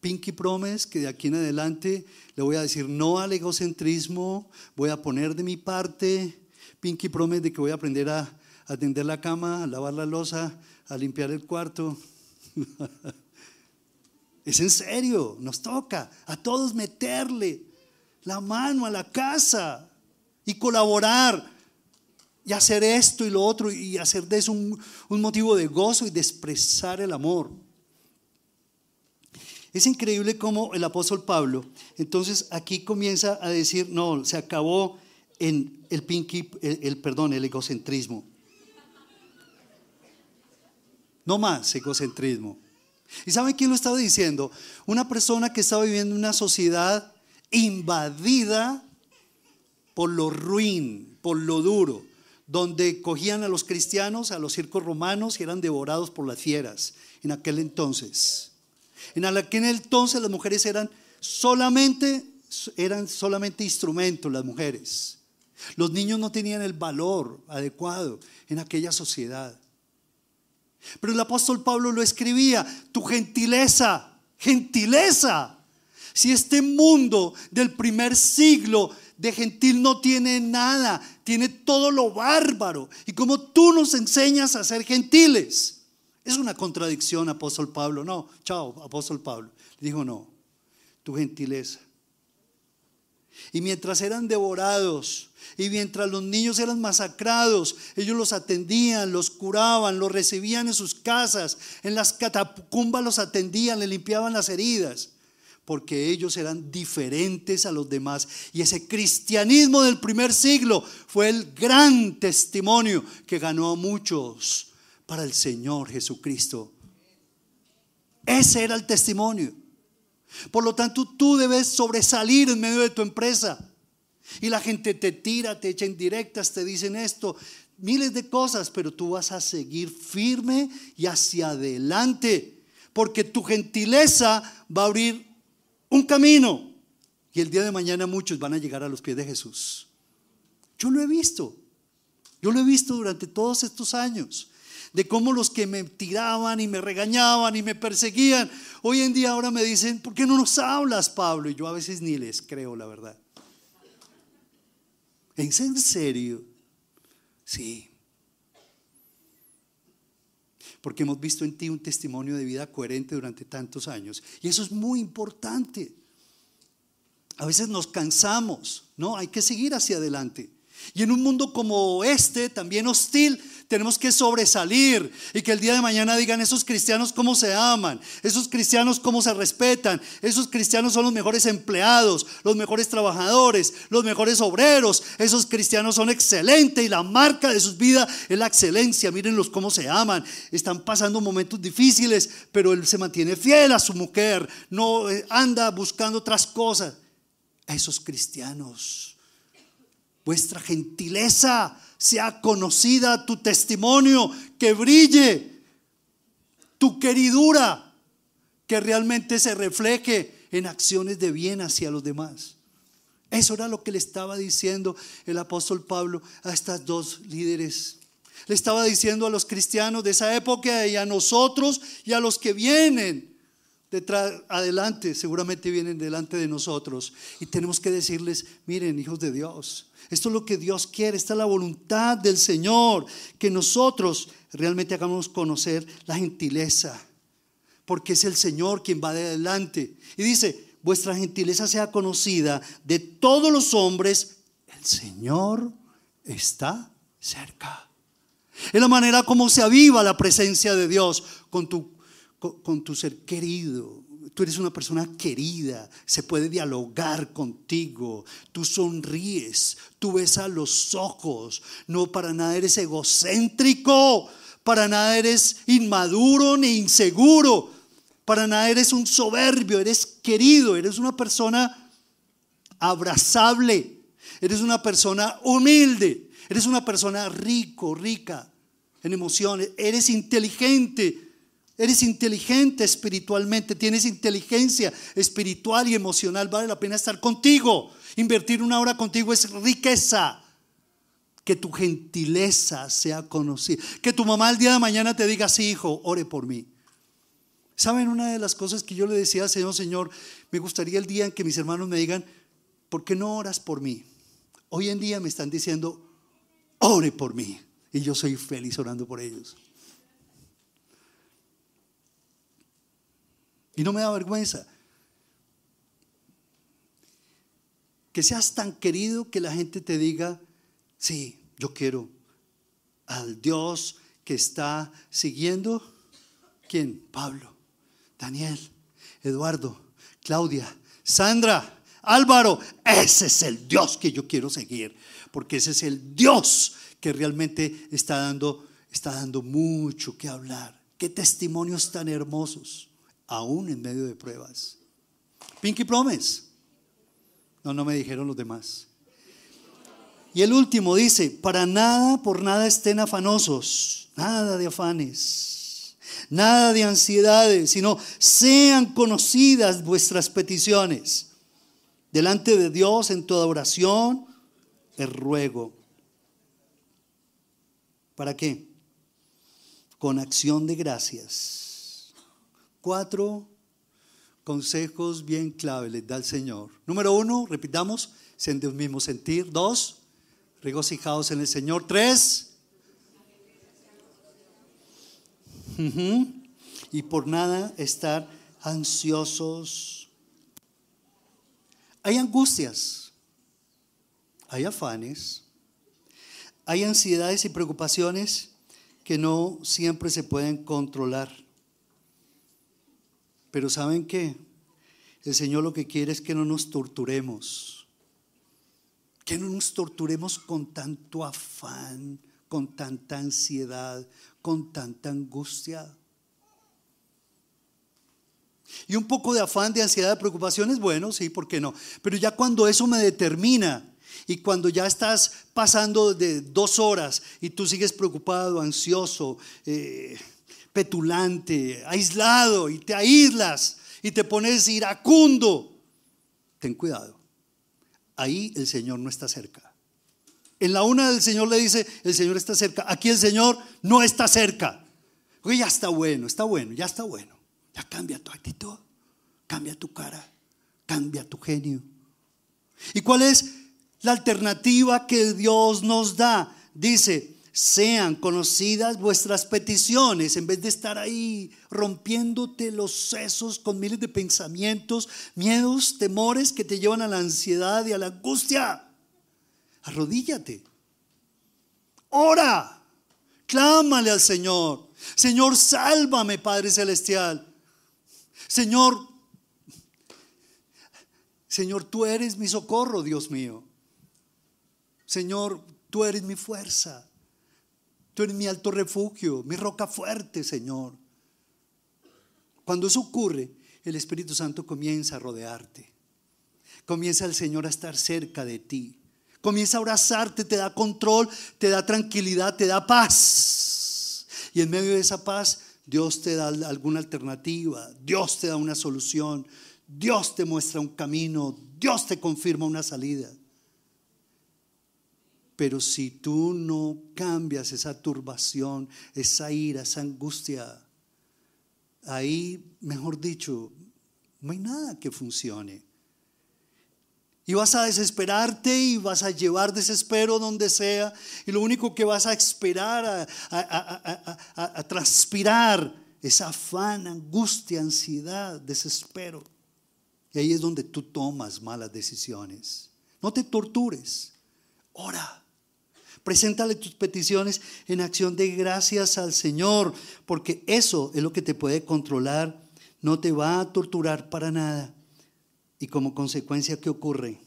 Pinky Promise, que de aquí en adelante le voy a decir no al egocentrismo, voy a poner de mi parte. Pinky Promise de que voy a aprender a atender la cama, a lavar la losa, a limpiar el cuarto. Es en serio, nos toca a todos meterle la mano a la casa y colaborar y hacer esto y lo otro y hacer de eso un, motivo de gozo y de expresar el amor. Es increíble cómo el apóstol Pablo, entonces aquí comienza a decir, no, se acabó en el pinky, el, perdón, el egocentrismo. No más egocentrismo. ¿Y saben quién lo estaba diciendo? Una persona que estaba viviendo en una sociedad invadida por lo ruin, por lo duro, donde cogían a los cristianos, a los circos romanos y eran devorados por las fieras en aquel entonces. En aquel entonces las mujeres eran solamente, eran solamente instrumentos, las mujeres. Los niños no tenían el valor adecuado en aquella sociedad. Pero el apóstol Pablo lo escribía, tu gentileza, gentileza. Si este mundo del primer siglo de gentil no tiene nada, tiene todo lo bárbaro. Y como tú nos enseñas a ser gentiles, es una contradicción, apóstol Pablo. No, chao, apóstol Pablo. dijo, no, tu gentileza. Y mientras eran devorados, y mientras los niños eran masacrados, ellos los atendían, los curaban, los recibían en sus casas, en las catacumbas los atendían, le limpiaban las heridas, porque ellos eran diferentes a los demás. Y ese cristianismo del primer siglo fue el gran testimonio que ganó a muchos para el Señor Jesucristo. Ese era el testimonio. Por lo tanto, tú debes sobresalir en medio de tu empresa. Y la gente te tira, te echa indirectas, te dicen esto, miles de cosas, pero tú vas a seguir firme y hacia adelante, porque tu gentileza va a abrir un camino. Y el día de mañana muchos van a llegar a los pies de Jesús. Yo lo he visto, yo lo he visto durante todos estos años de cómo los que me tiraban y me regañaban y me perseguían, hoy en día ahora me dicen, ¿por qué no nos hablas, Pablo? Y yo a veces ni les creo, la verdad. ¿Es en serio? Sí. Porque hemos visto en ti un testimonio de vida coherente durante tantos años. Y eso es muy importante. A veces nos cansamos, ¿no? Hay que seguir hacia adelante. Y en un mundo como este, también hostil, tenemos que sobresalir y que el día de mañana digan esos cristianos cómo se aman, esos cristianos cómo se respetan, esos cristianos son los mejores empleados, los mejores trabajadores, los mejores obreros, esos cristianos son excelentes y la marca de sus vidas es la excelencia, mírenlos cómo se aman, están pasando momentos difíciles, pero él se mantiene fiel a su mujer, no eh, anda buscando otras cosas. A esos cristianos, vuestra gentileza sea conocida tu testimonio, que brille tu queridura, que realmente se refleje en acciones de bien hacia los demás. Eso era lo que le estaba diciendo el apóstol Pablo a estas dos líderes. Le estaba diciendo a los cristianos de esa época y a nosotros y a los que vienen detrás, adelante, seguramente vienen delante de nosotros. Y tenemos que decirles, miren, hijos de Dios, esto es lo que Dios quiere, esta es la voluntad del Señor, que nosotros realmente hagamos conocer la gentileza, porque es el Señor quien va de adelante. Y dice, vuestra gentileza sea conocida de todos los hombres, el Señor está cerca. Es la manera como se aviva la presencia de Dios con tu, con tu ser querido, Tú eres una persona querida, se puede dialogar contigo, tú sonríes, tú ves a los ojos, no para nada eres egocéntrico, para nada eres inmaduro ni inseguro, para nada eres un soberbio, eres querido, eres una persona abrazable, eres una persona humilde, eres una persona rico, rica en emociones, eres inteligente Eres inteligente espiritualmente, tienes inteligencia espiritual y emocional, vale la pena estar contigo. Invertir una hora contigo es riqueza. Que tu gentileza sea conocida. Que tu mamá el día de mañana te diga, sí, hijo, ore por mí. ¿Saben una de las cosas que yo le decía al Señor, Señor, me gustaría el día en que mis hermanos me digan, ¿por qué no oras por mí? Hoy en día me están diciendo, ore por mí. Y yo soy feliz orando por ellos. Y no me da vergüenza. Que seas tan querido que la gente te diga, sí, yo quiero al Dios que está siguiendo. ¿Quién? Pablo, Daniel, Eduardo, Claudia, Sandra, Álvaro. Ese es el Dios que yo quiero seguir, porque ese es el Dios que realmente está dando, está dando mucho que hablar. Qué testimonios tan hermosos, aún en medio de pruebas. Pinky Promise. No, no me dijeron los demás. Y el último dice, para nada, por nada estén afanosos, nada de afanes, nada de ansiedades, sino sean conocidas vuestras peticiones delante de Dios en toda oración, el ruego. ¿Para qué? Con acción de gracias. Cuatro consejos bien clave les da el Señor. Número uno, repitamos, en el mismo sentir. Dos, regocijados en el Señor. Tres, y por nada estar ansiosos. Hay angustias, hay afanes, hay ansiedades y preocupaciones que no siempre se pueden controlar. Pero ¿saben qué? El Señor lo que quiere es que no nos torturemos que no nos torturemos con tanto afán, con tanta ansiedad, con tanta angustia. Y un poco de afán, de ansiedad, de preocupación es bueno, sí, ¿por qué no? Pero ya cuando eso me determina y cuando ya estás pasando de dos horas y tú sigues preocupado, ansioso, eh, petulante, aislado y te aíslas y te pones iracundo, ten cuidado ahí el Señor no está cerca. En la una del Señor le dice, el Señor está cerca. Aquí el Señor no está cerca. Oye, ya está bueno, está bueno, ya está bueno. Ya cambia tu actitud, cambia tu cara, cambia tu genio. ¿Y cuál es la alternativa que Dios nos da? Dice, sean conocidas vuestras peticiones, en vez de estar ahí rompiéndote los sesos con miles de pensamientos, miedos, temores que te llevan a la ansiedad y a la angustia. Arrodíllate. Ora. Clámale al Señor. Señor, sálvame, Padre Celestial. Señor, Señor, tú eres mi socorro, Dios mío. Señor, tú eres mi fuerza. Tú eres mi alto refugio, mi roca fuerte, Señor. Cuando eso ocurre, el Espíritu Santo comienza a rodearte. Comienza el Señor a estar cerca de ti. Comienza a abrazarte, te da control, te da tranquilidad, te da paz. Y en medio de esa paz, Dios te da alguna alternativa, Dios te da una solución, Dios te muestra un camino, Dios te confirma una salida. Pero si tú no cambias esa turbación, esa ira, esa angustia, ahí, mejor dicho, no hay nada que funcione. Y vas a desesperarte y vas a llevar desespero donde sea. Y lo único que vas a esperar, a, transpirar, es afán, angustia, ansiedad, desespero. Y ahí es donde tú tomas malas decisiones. No te tortures. Ora. Preséntale tus peticiones en acción de gracias al Señor, porque eso es lo que te puede controlar, no te va a torturar para nada. Y como consecuencia, ¿qué ocurre?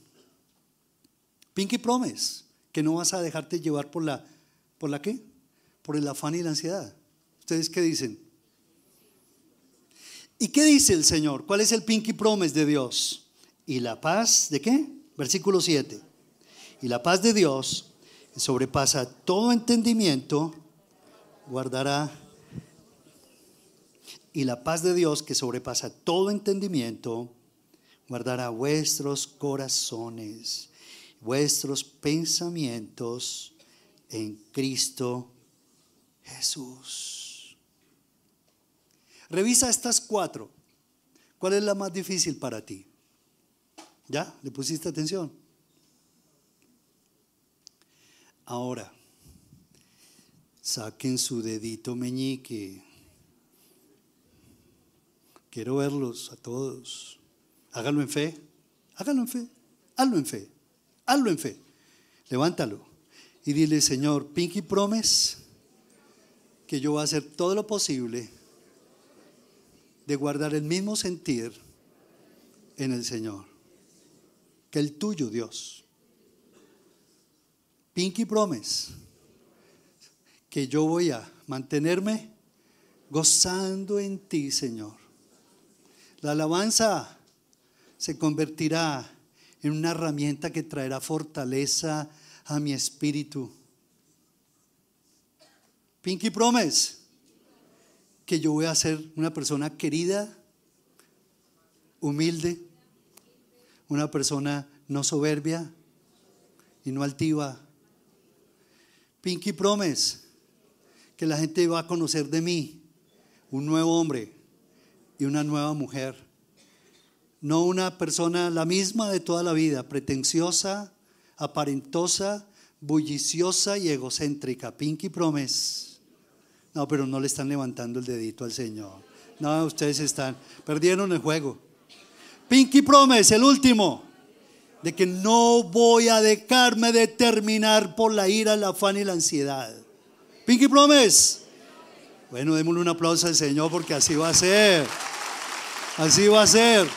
Pinky Promise, que no vas a dejarte llevar por la, ¿por la qué? Por el afán y la ansiedad. ¿Ustedes qué dicen? ¿Y qué dice el Señor? ¿Cuál es el Pinky Promise de Dios? Y la paz, ¿de qué? Versículo 7. Y la paz de Dios, sobrepasa todo entendimiento, guardará. Y la paz de Dios que sobrepasa todo entendimiento, guardará vuestros corazones, vuestros pensamientos en Cristo Jesús. Revisa estas cuatro. ¿Cuál es la más difícil para ti? ¿Ya? ¿Le pusiste atención? Ahora, saquen su dedito meñique. Quiero verlos a todos. Háganlo en fe. Háganlo en fe. Hazlo en fe. Hazlo en fe. Levántalo. Y dile, Señor, Pinky Promise, que yo voy a hacer todo lo posible de guardar el mismo sentir en el Señor que el tuyo, Dios. Pinky Promise, que yo voy a mantenerme gozando en ti, Señor. La alabanza se convertirá en una herramienta que traerá fortaleza a mi espíritu. Pinky Promise, que yo voy a ser una persona querida, humilde, una persona no soberbia y no altiva. Pinky Promise, que la gente va a conocer de mí un nuevo hombre y una nueva mujer. No una persona la misma de toda la vida, pretenciosa, aparentosa, bulliciosa y egocéntrica. Pinky Promise. No, pero no le están levantando el dedito al Señor. No, ustedes están, perdieron el juego. Pinky Promise, el último, de que no voy a dejarme determinar por la ira, el afán y la ansiedad. Pinky Promise. Bueno, démosle un aplauso al Señor porque así va a ser. Así va a ser.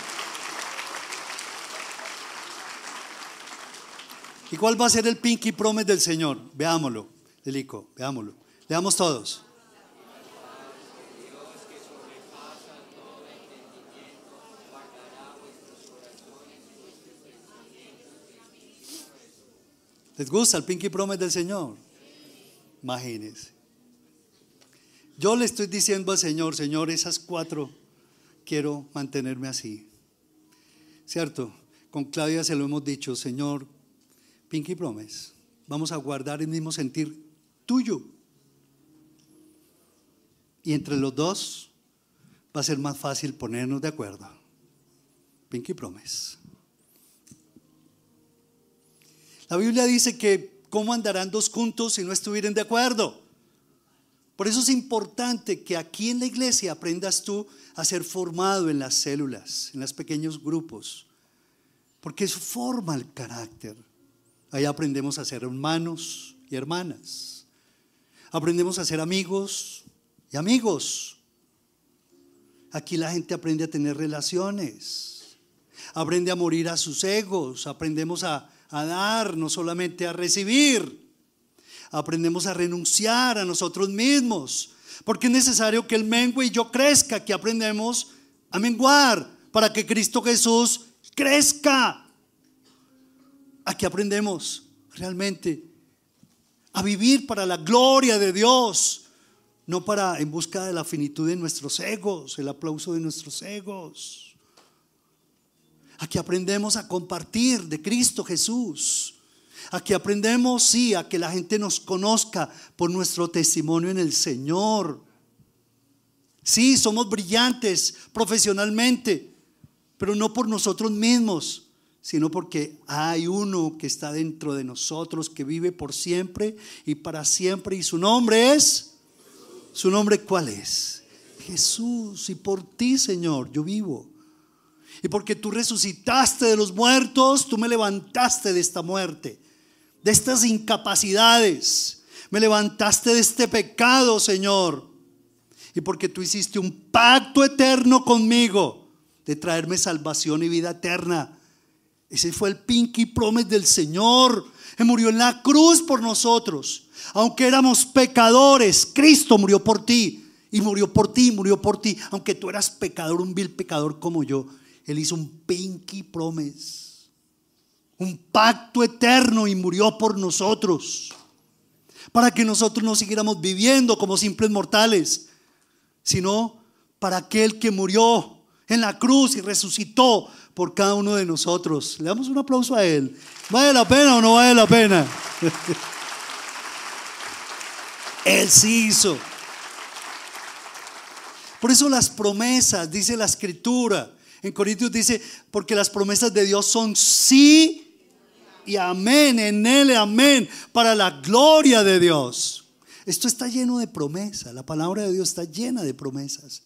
¿Y cuál va a ser el pinky promise del Señor? Veámoslo, Delico, veámoslo. Leamos todos. ¿Les gusta el pinky promise del Señor? Imagínense. Yo le estoy diciendo al Señor, Señor, esas cuatro quiero mantenerme así. ¿Cierto? Con Claudia se lo hemos dicho, Señor, Pinky Promise, vamos a guardar el mismo sentir tuyo. Y entre los dos va a ser más fácil ponernos de acuerdo. Pinky Promise. La Biblia dice que cómo andarán dos juntos si no estuvieran de acuerdo. Por eso es importante que aquí en la iglesia aprendas tú a ser formado en las células, en los pequeños grupos, porque eso forma el carácter. Ahí aprendemos a ser hermanos y hermanas. Aprendemos a ser amigos y amigos. Aquí la gente aprende a tener relaciones. Aprende a morir a sus egos. Aprendemos a, a dar, no solamente a recibir. Aprendemos a renunciar a nosotros mismos. Porque es necesario que el mengue y yo crezca. Que aprendemos a menguar para que Cristo Jesús crezca. Aquí aprendemos realmente a vivir para la gloria de Dios, no para en busca de la finitud de nuestros egos, el aplauso de nuestros egos. Aquí aprendemos a compartir de Cristo Jesús. Aquí aprendemos, sí, a que la gente nos conozca por nuestro testimonio en el Señor. Sí, somos brillantes profesionalmente, pero no por nosotros mismos, sino porque hay uno que está dentro de nosotros, que vive por siempre y para siempre. Y su nombre es, ¿su nombre cuál es? Jesús. Y por ti, Señor, yo vivo. Y porque tú resucitaste de los muertos, tú me levantaste de esta muerte, de estas incapacidades. Me levantaste de este pecado, Señor. Y porque tú hiciste un pacto eterno conmigo de traerme salvación y vida eterna ese fue el pinky promise del Señor. Él murió en la cruz por nosotros. Aunque éramos pecadores, Cristo murió por ti. Y murió por ti, murió por ti. Aunque tú eras pecador, un vil pecador como yo. Él hizo un pinky promise. Un pacto eterno y murió por nosotros. Para que nosotros no siguiéramos viviendo como simples mortales. Sino para aquel que murió en la cruz y resucitó por cada uno de nosotros. Le damos un aplauso a Él. ¿Vale la pena o no vale la pena? Él sí hizo. Por eso las promesas, dice la escritura, en Corintios dice, porque las promesas de Dios son sí y amén, en Él amén, para la gloria de Dios. Esto está lleno de promesas, la palabra de Dios está llena de promesas,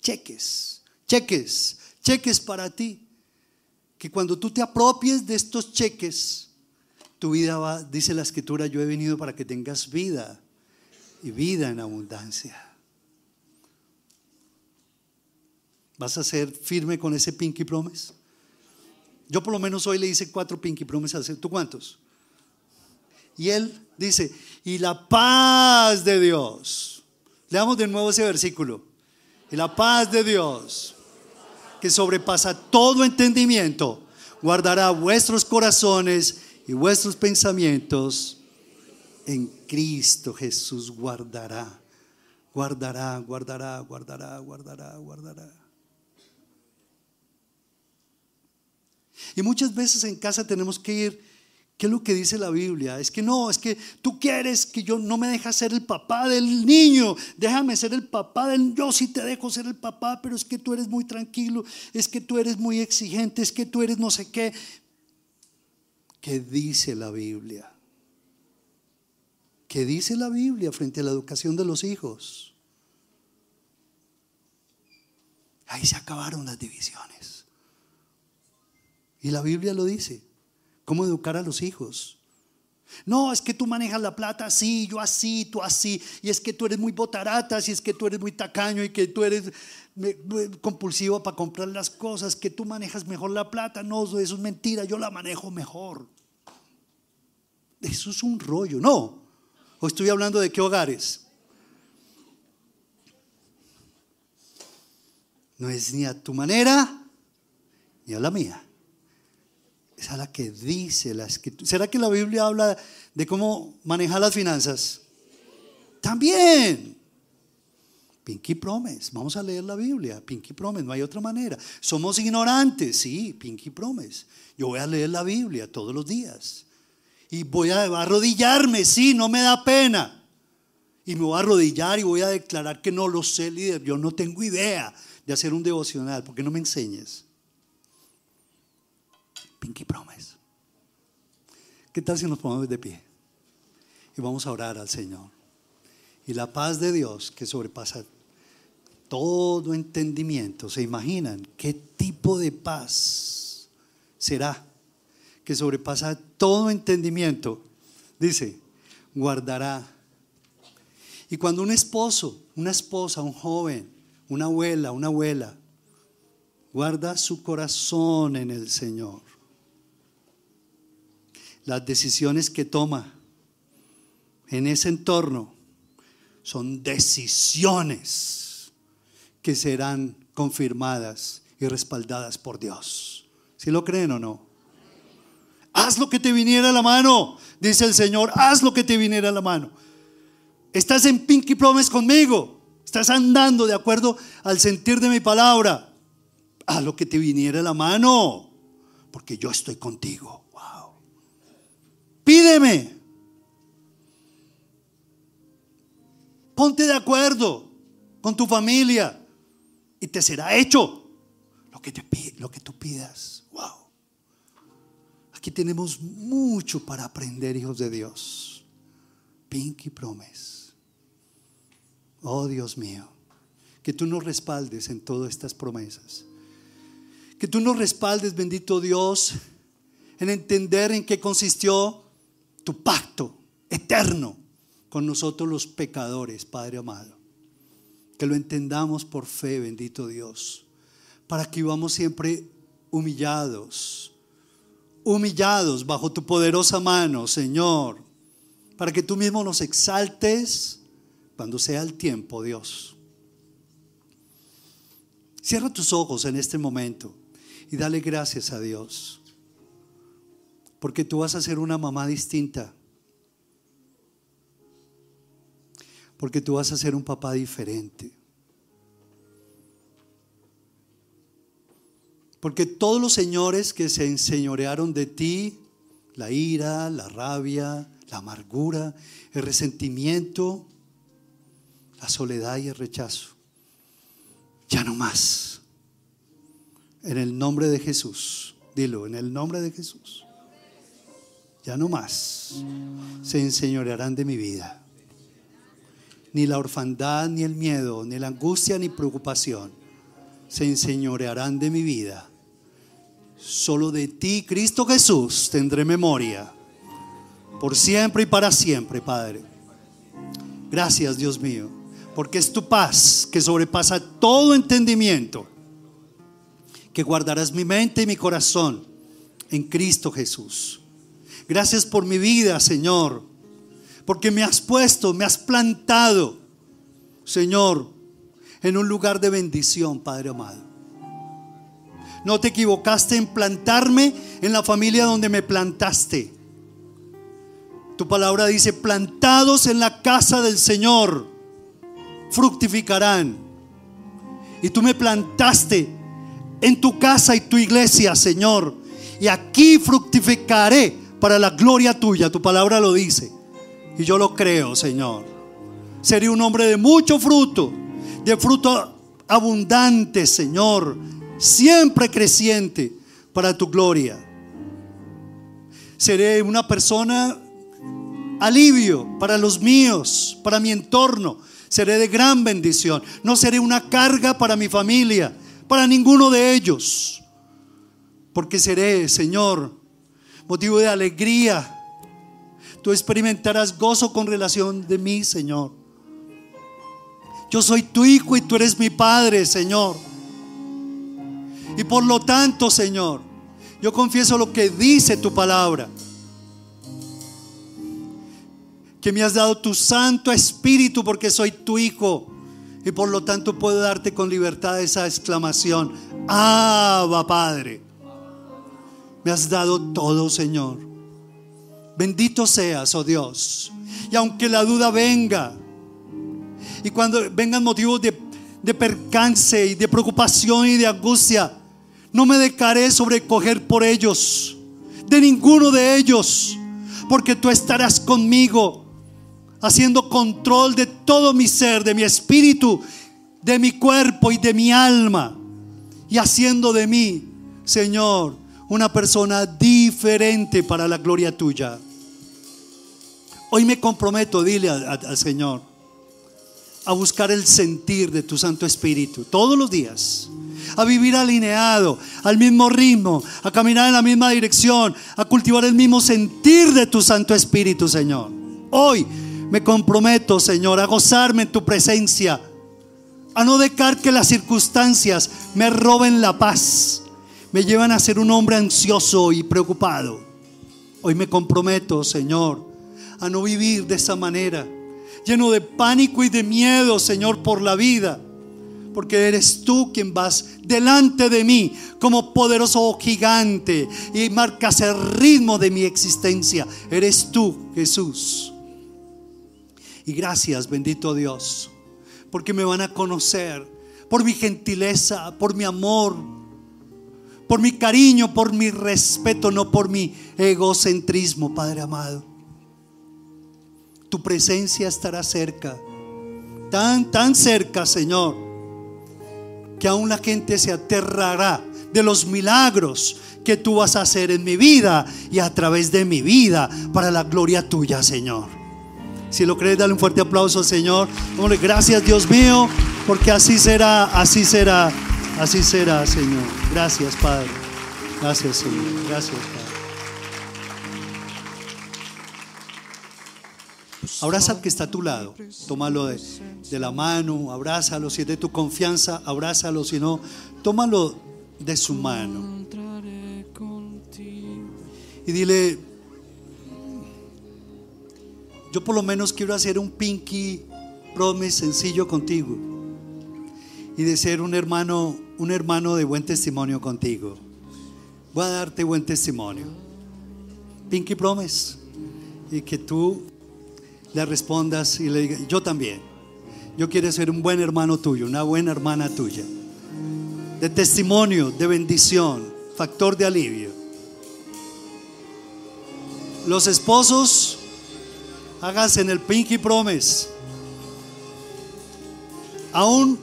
cheques, cheques, cheques para ti que cuando tú te apropies de estos cheques, tu vida va, dice la escritura, yo he venido para que tengas vida y vida en abundancia. ¿Vas a ser firme con ese pinky promise? Yo por lo menos hoy le hice cuatro pinky promises. ¿Tú cuántos? Y él dice, y la paz de Dios. Leamos de nuevo ese versículo. Y la paz de Dios, que sobrepasa todo entendimiento, guardará vuestros corazones y vuestros pensamientos en Cristo Jesús guardará. Guardará, guardará, guardará, guardará, guardará. Y muchas veces en casa tenemos que ir, ¿qué es lo que dice la Biblia? Es que no, es que tú quieres que yo no me dejas ser el papá del niño, déjame ser el papá del, yo sí te dejo ser el papá, pero es que tú eres muy tranquilo, es que tú eres muy exigente, es que tú eres no sé qué. ¿Qué dice la Biblia? ¿Qué dice la Biblia frente a la educación de los hijos? Ahí se acabaron las divisiones. Y la Biblia lo dice. ¿Cómo educar a los hijos? No, es que tú manejas la plata así, yo así, tú así. Y es que tú eres muy botarata, y es que tú eres muy tacaño y que tú eres compulsivo para comprar las cosas, que tú manejas mejor la plata. No, eso es mentira, yo la manejo mejor. Eso es un rollo, no estoy hablando de qué hogares? No es ni a tu manera ni a la mía. Es a la que dice la escritura. ¿Será que la Biblia habla de cómo manejar las finanzas? También. Pinky Promise. Vamos a leer la Biblia. Pinky Promise. No hay otra manera. Somos ignorantes. Sí, Pinky Promise. Yo voy a leer la Biblia todos los días. Y voy a arrodillarme, sí, no me da pena. Y me voy a arrodillar y voy a declarar que no lo sé, líder. Yo no tengo idea de hacer un devocional. ¿Por qué no me enseñes? ¿Qué tal si nos ponemos de pie? Y vamos a orar al Señor. Y la paz de Dios que sobrepasa todo entendimiento. ¿Se imaginan qué tipo de paz será? que sobrepasa todo entendimiento, dice, guardará. Y cuando un esposo, una esposa, un joven, una abuela, una abuela, guarda su corazón en el Señor, las decisiones que toma en ese entorno son decisiones que serán confirmadas y respaldadas por Dios. ¿Si lo creen o no? Haz lo que te viniera a la mano, dice el Señor, haz lo que te viniera a la mano. Estás en Pinky Promise conmigo, estás andando de acuerdo al sentir de mi palabra. Haz lo que te viniera a la mano, porque yo estoy contigo. Pídeme. Ponte de acuerdo con tu familia y te será hecho lo que, te, lo que tú pidas. Wow. Aquí tenemos mucho para aprender, hijos de Dios. Pinky Promise. Oh Dios mío, que tú nos respaldes en todas estas promesas. Que tú nos respaldes, bendito Dios, en entender en qué consistió tu pacto eterno con nosotros los pecadores, Padre amado. Que lo entendamos por fe, bendito Dios, para que vivamos siempre humillados, humillados bajo tu poderosa mano, Señor, para que tú mismo nos exaltes cuando sea el tiempo, Dios. Cierra tus ojos en este momento y dale gracias a Dios, porque tú vas a ser una mamá distinta, porque tú vas a ser un papá diferente. Porque todos los señores que se enseñorearon de ti, la ira, la rabia, la amargura, el resentimiento, la soledad y el rechazo, ya no más. En el nombre de Jesús, dilo, en el nombre de Jesús, ya no más se enseñorearán de mi vida. Ni la orfandad, ni el miedo, ni la angustia, ni preocupación se enseñorearán de mi vida Solo de ti, Cristo Jesús, tendré memoria. Por siempre y para siempre, Padre. Gracias, Dios mío, porque es tu paz que sobrepasa todo entendimiento, que guardarás mi mente y mi corazón en Cristo Jesús. Gracias por mi vida, Señor, porque me has puesto, me has plantado, Señor, en un lugar de bendición, Padre amado. No te equivocaste en plantarme en la familia donde me plantaste. Tu palabra dice, plantados en la casa del Señor, fructificarán. Y tú me plantaste en tu casa y tu iglesia, Señor. Y aquí fructificaré para la gloria tuya. Tu palabra lo dice. Y yo lo creo, Señor. Seré un hombre de mucho fruto, de fruto abundante, Señor. Siempre creciente para tu gloria. Seré una persona alivio para los míos, para mi entorno. Seré de gran bendición. No seré una carga para mi familia, para ninguno de ellos. Porque seré, Señor, motivo de alegría. Tú experimentarás gozo con relación de mí, Señor. Yo soy tu hijo y tú eres mi padre, Señor. Y por lo tanto, Señor, yo confieso lo que dice tu palabra que me has dado tu Santo Espíritu porque soy tu Hijo. Y por lo tanto puedo darte con libertad esa exclamación, Abba Padre. Me has dado todo, Señor. Bendito seas, oh Dios. Y aunque la duda venga, y cuando vengan motivos de, de percance y de preocupación y de angustia, no me dejaré sobrecoger por ellos, de ninguno de ellos, porque tú estarás conmigo haciendo control de todo mi ser, de mi espíritu, de mi cuerpo y de mi alma, y haciendo de mí, Señor, una persona diferente para la gloria tuya. Hoy me comprometo, dile al Señor, a buscar el sentir de tu Santo Espíritu todos los días, a vivir alineado, al mismo ritmo, a caminar en la misma dirección, a cultivar el mismo sentir de tu Santo Espíritu, Señor. Hoy me comprometo, Señor, a gozarme en tu presencia, a no dejar que las circunstancias me roben la paz, me llevan a ser un hombre ansioso y preocupado. Hoy me comprometo, Señor, a no vivir de esa manera, lleno de pánico y de miedo, Señor, por la vida porque eres tú quien vas delante de mí como poderoso gigante y marcas el ritmo de mi existencia. Eres tú, Jesús. Y gracias, bendito Dios, porque me van a conocer por mi gentileza, por mi amor, por mi cariño, por mi respeto, no por mi egocentrismo, Padre amado. Tu presencia estará cerca, tan, tan cerca, Señor, que aún la gente se aterrará de los milagros que tú vas a hacer en mi vida y a través de mi vida para la gloria tuya, Señor. Si lo crees, dale un fuerte aplauso al Señor. Gracias Dios mío, porque así será, así será, así será, Señor. Gracias, Padre. Gracias, Señor. Gracias, Padre. Abraza al que está a tu lado. Tómalo de, de, la mano, abrázalo. Si es de tu confianza, abrázalo. Si no, tómalo de su mano. Y dile, yo por lo menos quiero hacer un pinky promise sencillo contigo y de ser un hermano, un hermano de buen testimonio contigo. Voy a darte buen testimonio. Pinky promise y que tú le respondas y le digas, yo también. Yo quiero ser un buen hermano tuyo, una buena hermana tuya. De testimonio, de bendición, factor de alivio. Los esposos Hágase en el Pinky Promise. Aún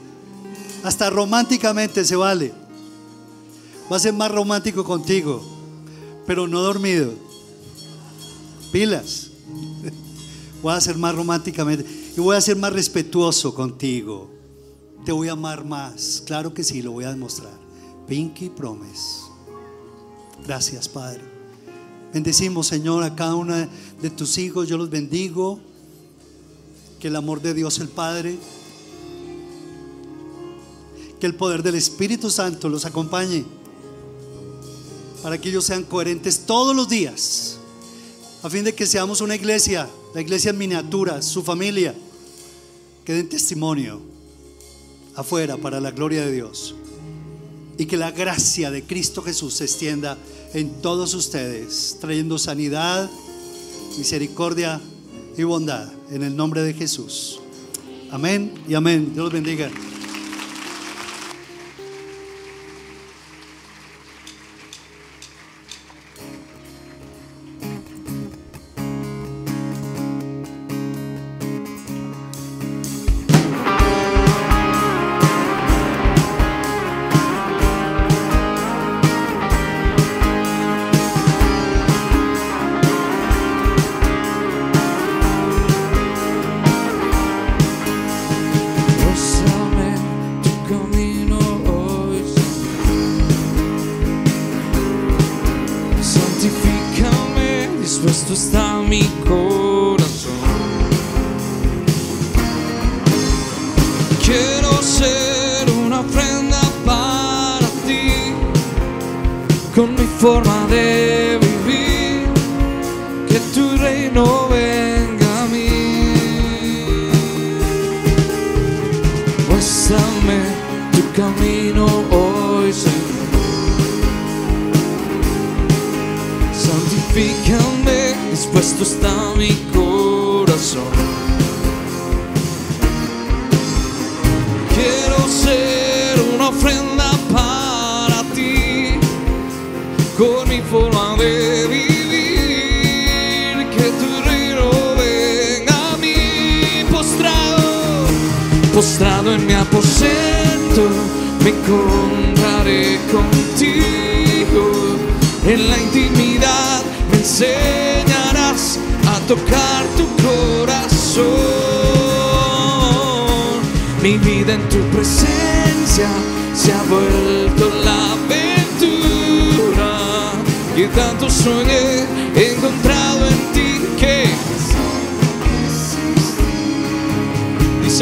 hasta románticamente se vale. Va a ser más romántico contigo, pero no dormido. Pilas. Voy a ser más románticamente y voy a ser más respetuoso contigo. Te voy a amar más. Claro que sí, lo voy a demostrar. Pinky Promise. Gracias, Padre. Bendecimos, Señor, a cada uno de tus hijos. Yo los bendigo. que el amor de Dios el Padre, que el poder del Espíritu Santo los acompañe para que ellos sean coherentes todos los días, a fin de que seamos una iglesia, la iglesia en miniatura, su familia, que den testimonio afuera para la gloria de Dios. Y que la gracia de Cristo Jesús se extienda en todos ustedes, trayendo sanidad, misericordia y bondad en el nombre de Jesús. Amén y amén. Dios los bendiga.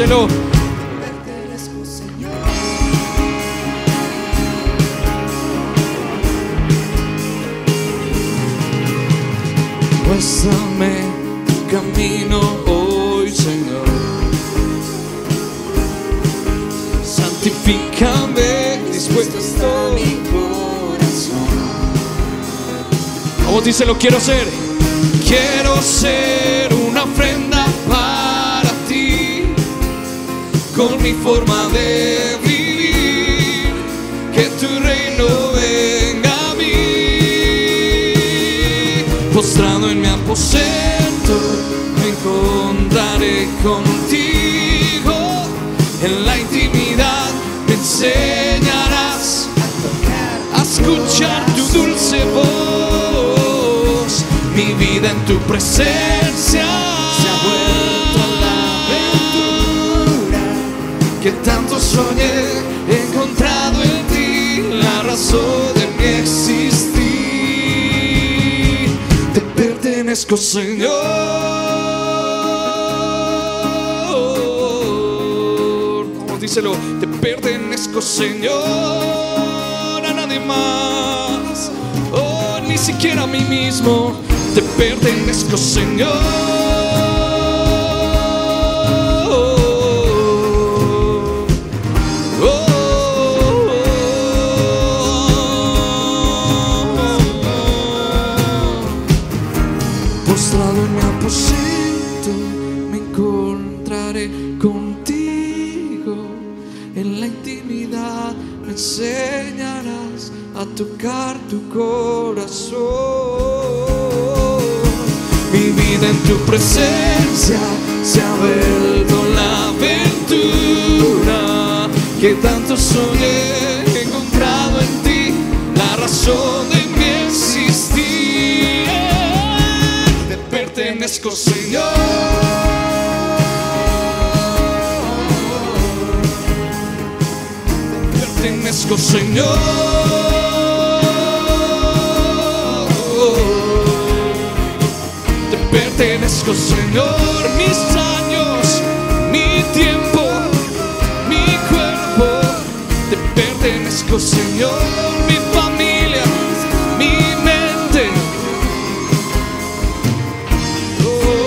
Díselo Muéstrame tu camino hoy, Señor. Santifícame, dispuesto está mi corazón. Vamos, díselo, quiero ser. Quiero ser una ofrenda mi forma de vivir, que tu reino venga a mí. Postrado en mi aposento, me encontraré contigo. En la intimidad me enseñarás a escuchar tu dulce voz. Mi vida en tu presencia que tanto soñé. He encontrado en ti la razón de mi existir. Te pertenezco, Señor. Como díselo, te pertenezco, Señor, a nadie más. Oh, ni siquiera a mí mismo. Te pertenezco, Señor. Tu corazón. Mi vida en tu presencia se ha vuelto la aventura que tanto soñé. He encontrado en ti la razón de mi existir. Te pertenezco, Señor. Señor. Pertenezco, Señor, mis años tiempo, mi cuerpo, te pertenezco, Señor, mi familia, mi mente. Oh.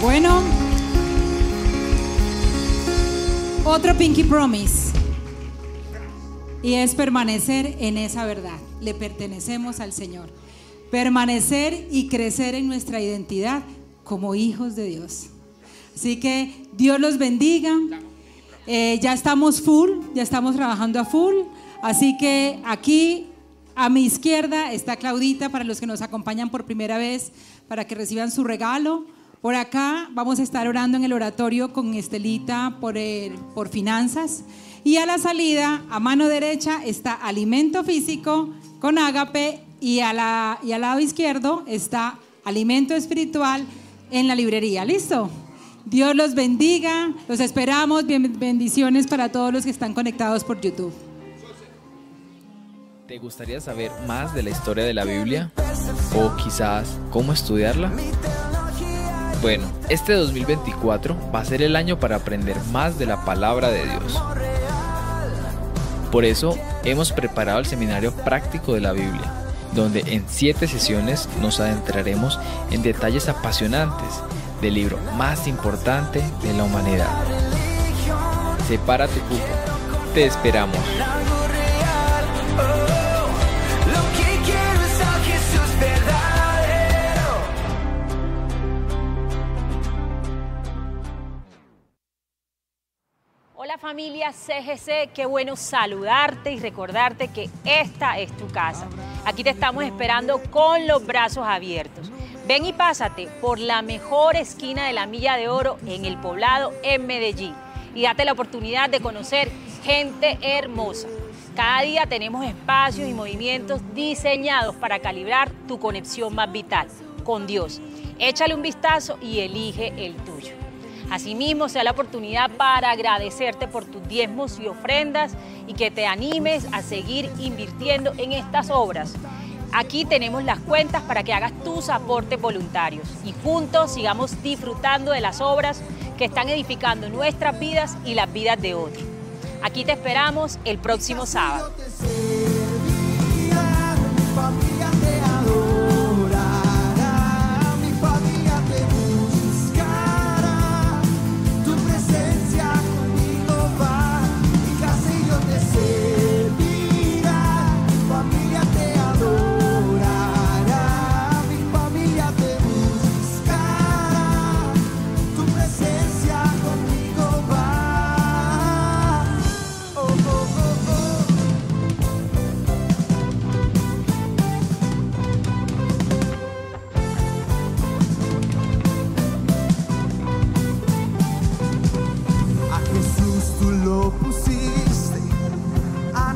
Bueno, otro Pinky Promise. Y es permanecer en esa verdad. Le pertenecemos al Señor. Permanecer y crecer en nuestra identidad como hijos de Dios. Así que Dios los bendiga. Eh, ya estamos full, ya estamos trabajando a full. Así que aquí a mi izquierda está Claudita para los que nos acompañan por primera vez, para que reciban su regalo. Por acá vamos a estar orando en el oratorio con Estelita por, el- por finanzas. Y a la salida, a mano derecha, está alimento físico con ágape y, y al lado izquierdo está alimento espiritual en la librería. ¿Listo? Dios los bendiga. Los esperamos. Bendiciones para todos los que están conectados por YouTube. ¿Te gustaría saber más de la historia de la Biblia? ¿O quizás cómo estudiarla? Bueno, este 2024 va a ser el año para aprender más de la palabra de Dios. Por eso hemos preparado el seminario práctico de la Biblia, donde en siete sesiones nos adentraremos en detalles apasionantes del libro más importante de la humanidad. Separa tu cupo. Te esperamos. Familia CGC, qué bueno saludarte y recordarte que esta es tu casa. Aquí te estamos esperando con los brazos abiertos. Ven y pásate por la mejor esquina de la Milla de Oro en el poblado en Medellín y date la oportunidad de conocer gente hermosa. Cada día tenemos espacios y movimientos diseñados para calibrar tu conexión más vital con Dios. Échale un vistazo y elige el tuyo. Asimismo, sea la oportunidad para agradecerte por tus diezmos y ofrendas y que te animes a seguir invirtiendo en estas obras. Aquí tenemos las cuentas para que hagas tus aportes voluntarios y juntos sigamos disfrutando de las obras que están edificando nuestras vidas y las vidas de otros. Aquí te esperamos el próximo sábado.